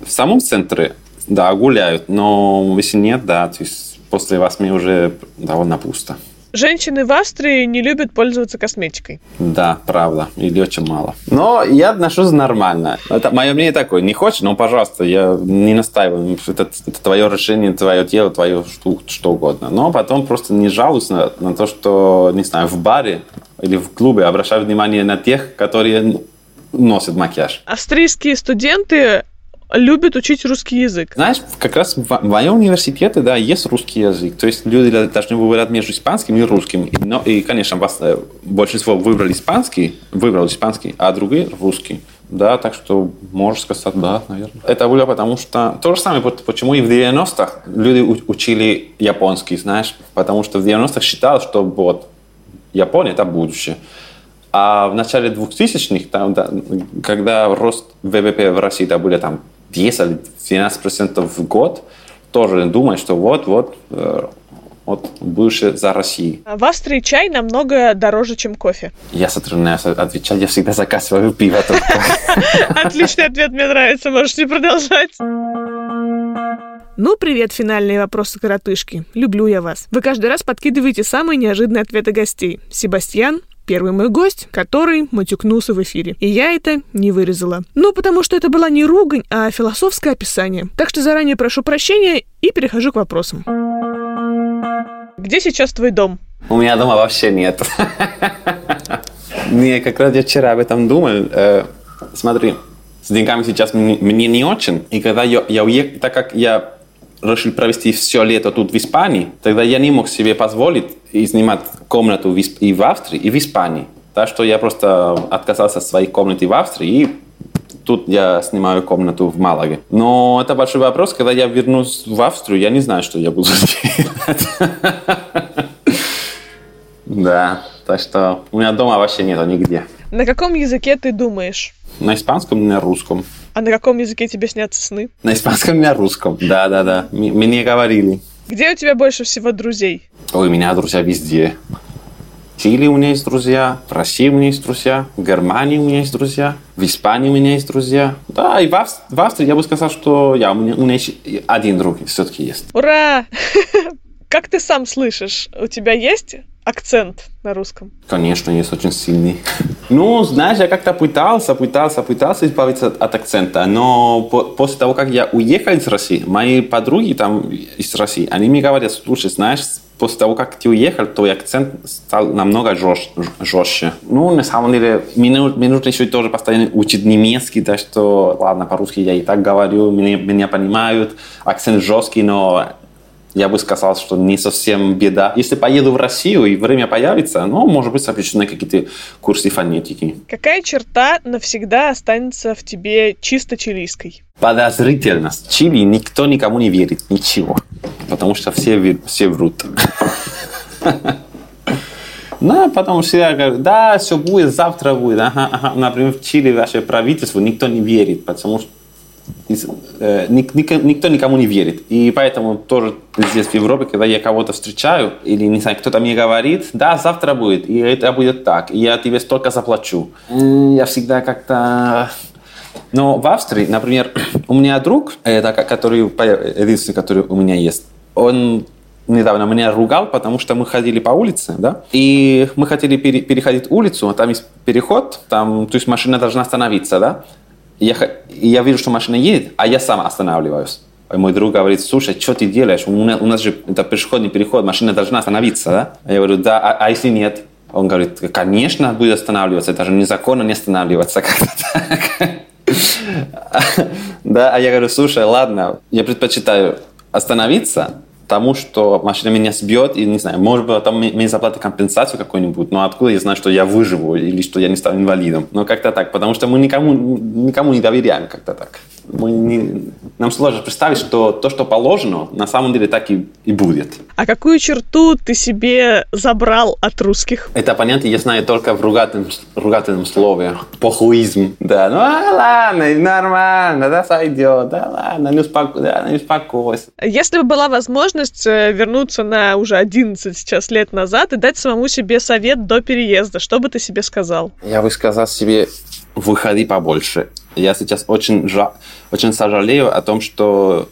В самом центре, да, гуляют, но если нет, да, то есть после 8 уже довольно пусто. Женщины в Австрии не любят пользоваться косметикой. Да, правда, или очень мало. Но я отношусь нормально. Это мое мнение такое. Не хочешь, ну, пожалуйста, я не настаиваю. Это, это твое решение, твое тело, твое что, что угодно. Но потом просто не жалуюсь на, на то, что, не знаю, в баре или в клубе обращаю внимание на тех, которые носят макияж. Австрийские студенты любят учить русский язык. Знаешь, как раз в моем университете, да, есть русский язык. То есть люди должны выбирать между испанским и русским. Но, и, конечно, вас, э, большинство выбрали испанский, выбрал испанский, а другие русский. Да, так что можешь сказать, да, наверное. Это было потому что... То же самое, почему и в 90-х люди учили японский, знаешь. Потому что в 90-х считалось, что вот Япония – это будущее. А в начале 2000-х, там, да, когда рост ВВП в России да, были там 10-12% в год, тоже думаю, что вот-вот э, вот будущее за Россией. В Австрии чай намного дороже, чем кофе. Я затрудняюсь отвечать, я всегда заказываю пиво Отличный ответ, мне нравится, можете продолжать. Ну, привет, финальные вопросы коротышки. Люблю я вас. Вы каждый раз подкидываете самые неожиданные ответы гостей. Себастьян, первый мой гость, который матюкнулся в эфире. И я это не вырезала. Ну, потому что это была не ругань, а философское описание. Так что заранее прошу прощения и перехожу к вопросам. Где сейчас твой дом? У меня дома вообще нет. Не, как раз я вчера об этом думал. Э, смотри, с деньгами сейчас мне не очень. И когда я, я уехал, так как я решил провести все лето тут в Испании, тогда я не мог себе позволить снимать комнату и в Австрии, и в Испании. Так что я просто отказался от своей комнаты в Австрии и тут я снимаю комнату в Малаге. Но это большой вопрос, когда я вернусь в Австрию, я не знаю, что я буду делать. Да, так что у меня дома вообще нету нигде. На каком языке ты думаешь? На испанском и на русском. А на каком языке тебе снятся сны? На испанском и на русском, да-да-да. Мне говорили. Где у тебя больше всего друзей? Ой, у меня друзья везде. В Чили у меня есть друзья, в России у меня есть друзья, в Германии у меня есть друзья, в Испании у меня есть друзья. Да, и в, Авст- в Австрии я бы сказал, что я, у, меня, у меня один друг все-таки есть. Ура! Как ты сам слышишь? У тебя есть акцент на русском? Конечно, есть очень сильный. Ну, знаешь, я как-то пытался, пытался, пытался избавиться от, акцента, но по, после того, как я уехал из России, мои подруги там из России, они мне говорят, слушай, знаешь, после того, как ты уехал, твой акцент стал намного жестче. жестче. Ну, на самом деле, мне, мне нужно еще тоже постоянно учить немецкий, так что, ладно, по-русски я и так говорю, меня, меня понимают, акцент жесткий, но я бы сказал, что не совсем беда. Если поеду в Россию и время появится, ну, может быть, на какие-то курсы фонетики. Какая черта навсегда останется в тебе чисто чилийской? Подозрительность. Чили никто никому не верит, ничего. Потому что все, все врут. Ну, потому что я говорю, да, все будет, завтра будет. Ага, ага. Например, в Чили ваше правительство никто не верит, потому что никто никому не верит. И поэтому тоже здесь в Европе, когда я кого-то встречаю, или, не знаю, кто-то мне говорит, да, завтра будет, и это будет так, и я тебе столько заплачу. Я всегда как-то... Но в Австрии, например, у меня друг, это который, единственный, который у меня есть, он недавно меня ругал, потому что мы ходили по улице, да, и мы хотели пере, переходить улицу, там есть переход, там, то есть машина должна остановиться, да, я, я вижу, что машина едет, а я сам останавливаюсь. И мой друг говорит, слушай, что ты делаешь? У нас, у нас же это пешеходный переход, машина должна остановиться, да? Я говорю, да, а, а если нет? Он говорит, конечно, будет останавливаться, это же незаконно не останавливаться. Да, а я говорю, слушай, ладно, я предпочитаю остановиться, тому, что машина меня сбьет, и, не знаю, может быть, там мне заплатят компенсацию какую-нибудь, но откуда я знаю, что я выживу или что я не стану инвалидом? Ну, как-то так, потому что мы никому, никому не доверяем как-то так. Мы не... Нам сложно представить, что то, что положено, на самом деле так и, и будет. А какую черту ты себе забрал от русских? Это понятие я знаю только в ругательном, ругательном слове. Похуизм. Да, ну а, ладно, нормально, да, сойдет, да, ладно, не, успоко... да, не успокойся. Если бы была возможность э, вернуться на уже 11 сейчас лет назад и дать самому себе совет до переезда, что бы ты себе сказал? Я бы сказал себе, выходи побольше. Я сейчас очень, жа... очень сожалею о том, что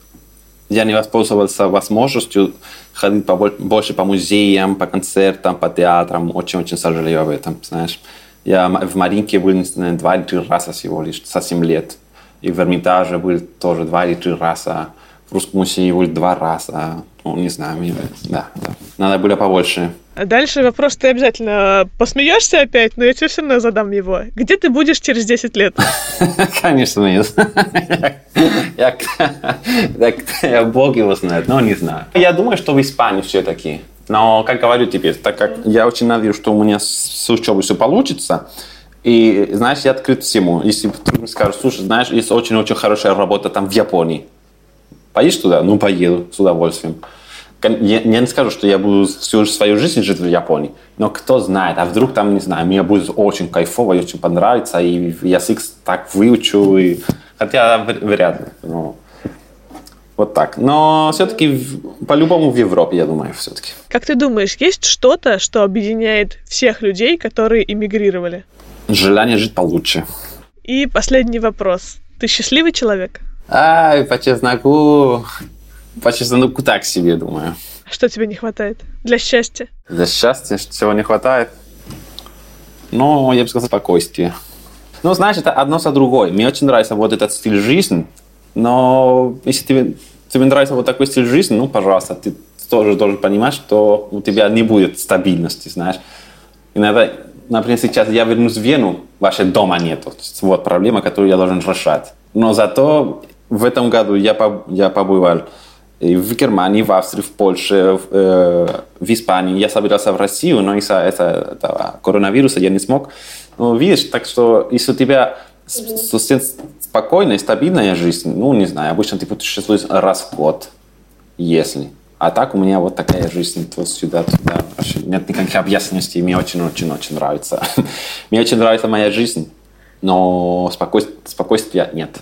я не воспользовался возможностью ходить больше по музеям, по концертам, по театрам. Очень-очень сожалею об этом, знаешь. Я в Маринке был, наверное, два или три раза всего лишь, за 7 лет. И в Эрмитаже был тоже два или три раза. В Русском музее был два раза. Ну, не знаю, да, да. Надо было побольше. Дальше вопрос ты обязательно посмеешься опять, но я тебе все равно задам его. Где ты будешь через 10 лет? Конечно, нет. Я, Бог его знает, но не знаю. Я думаю, что в Испании все-таки. Но, как говорю теперь, так как я очень надеюсь, что у меня с учебой все получится, и, знаешь, я открыт всему. Если ты мне скажешь, слушай, знаешь, есть очень-очень хорошая работа там в Японии. Поедешь туда? Ну, поеду с удовольствием я, я не скажу, что я буду всю свою жизнь жить в Японии, но кто знает, а вдруг там, не знаю, мне будет очень кайфово и очень понравится, и язык так выучу, и... хотя вряд ли. Ну, вот так. Но все-таки по-любому в Европе, я думаю, все-таки. Как ты думаешь, есть что-то, что объединяет всех людей, которые эмигрировали? Желание жить получше. И последний вопрос. Ты счастливый человек? Ай, по чесноку, почти ну, так себе, думаю. Что тебе не хватает для счастья? Для счастья чего не хватает? Ну, я бы сказал, спокойствие. Ну, знаешь, это одно за другой. Мне очень нравится вот этот стиль жизни, но если тебе, тебе нравится вот такой стиль жизни, ну, пожалуйста, ты тоже должен понимать, что у тебя не будет стабильности, знаешь. Иногда, например, сейчас я вернусь в Вену, вообще дома нету. Вот проблема, которую я должен решать. Но зато в этом году я, я побывал в Германии, в Австрии, в Польше, в, э, в Испании. Я собирался в Россию, но из-за этого коронавируса я не смог. Ну, видишь, так что если у тебя совсем спокойная, стабильная жизнь, ну, не знаю, обычно ты путешествуешь раз в год, если. А так у меня вот такая жизнь, то сюда-туда. Нет никаких объяснений, мне очень-очень-очень нравится. мне очень нравится моя жизнь, но спокойствия нет.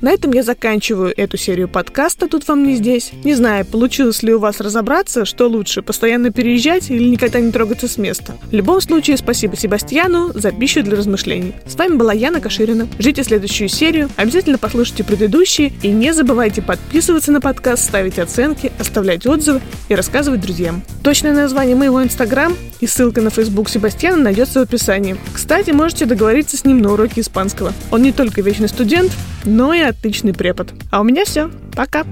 На этом я заканчиваю эту серию подкаста «Тут вам не здесь». Не знаю, получилось ли у вас разобраться, что лучше, постоянно переезжать или никогда не трогаться с места. В любом случае, спасибо Себастьяну за пищу для размышлений. С вами была Яна Каширина. Ждите следующую серию, обязательно послушайте предыдущие и не забывайте подписываться на подкаст, ставить оценки, оставлять отзывы и рассказывать друзьям. Точное название моего инстаграм и ссылка на фейсбук Себастьяна найдется в описании. Кстати, можете договориться с ним на уроке испанского. Он не только вечный студент, но и отличный препод. А у меня все. Пока.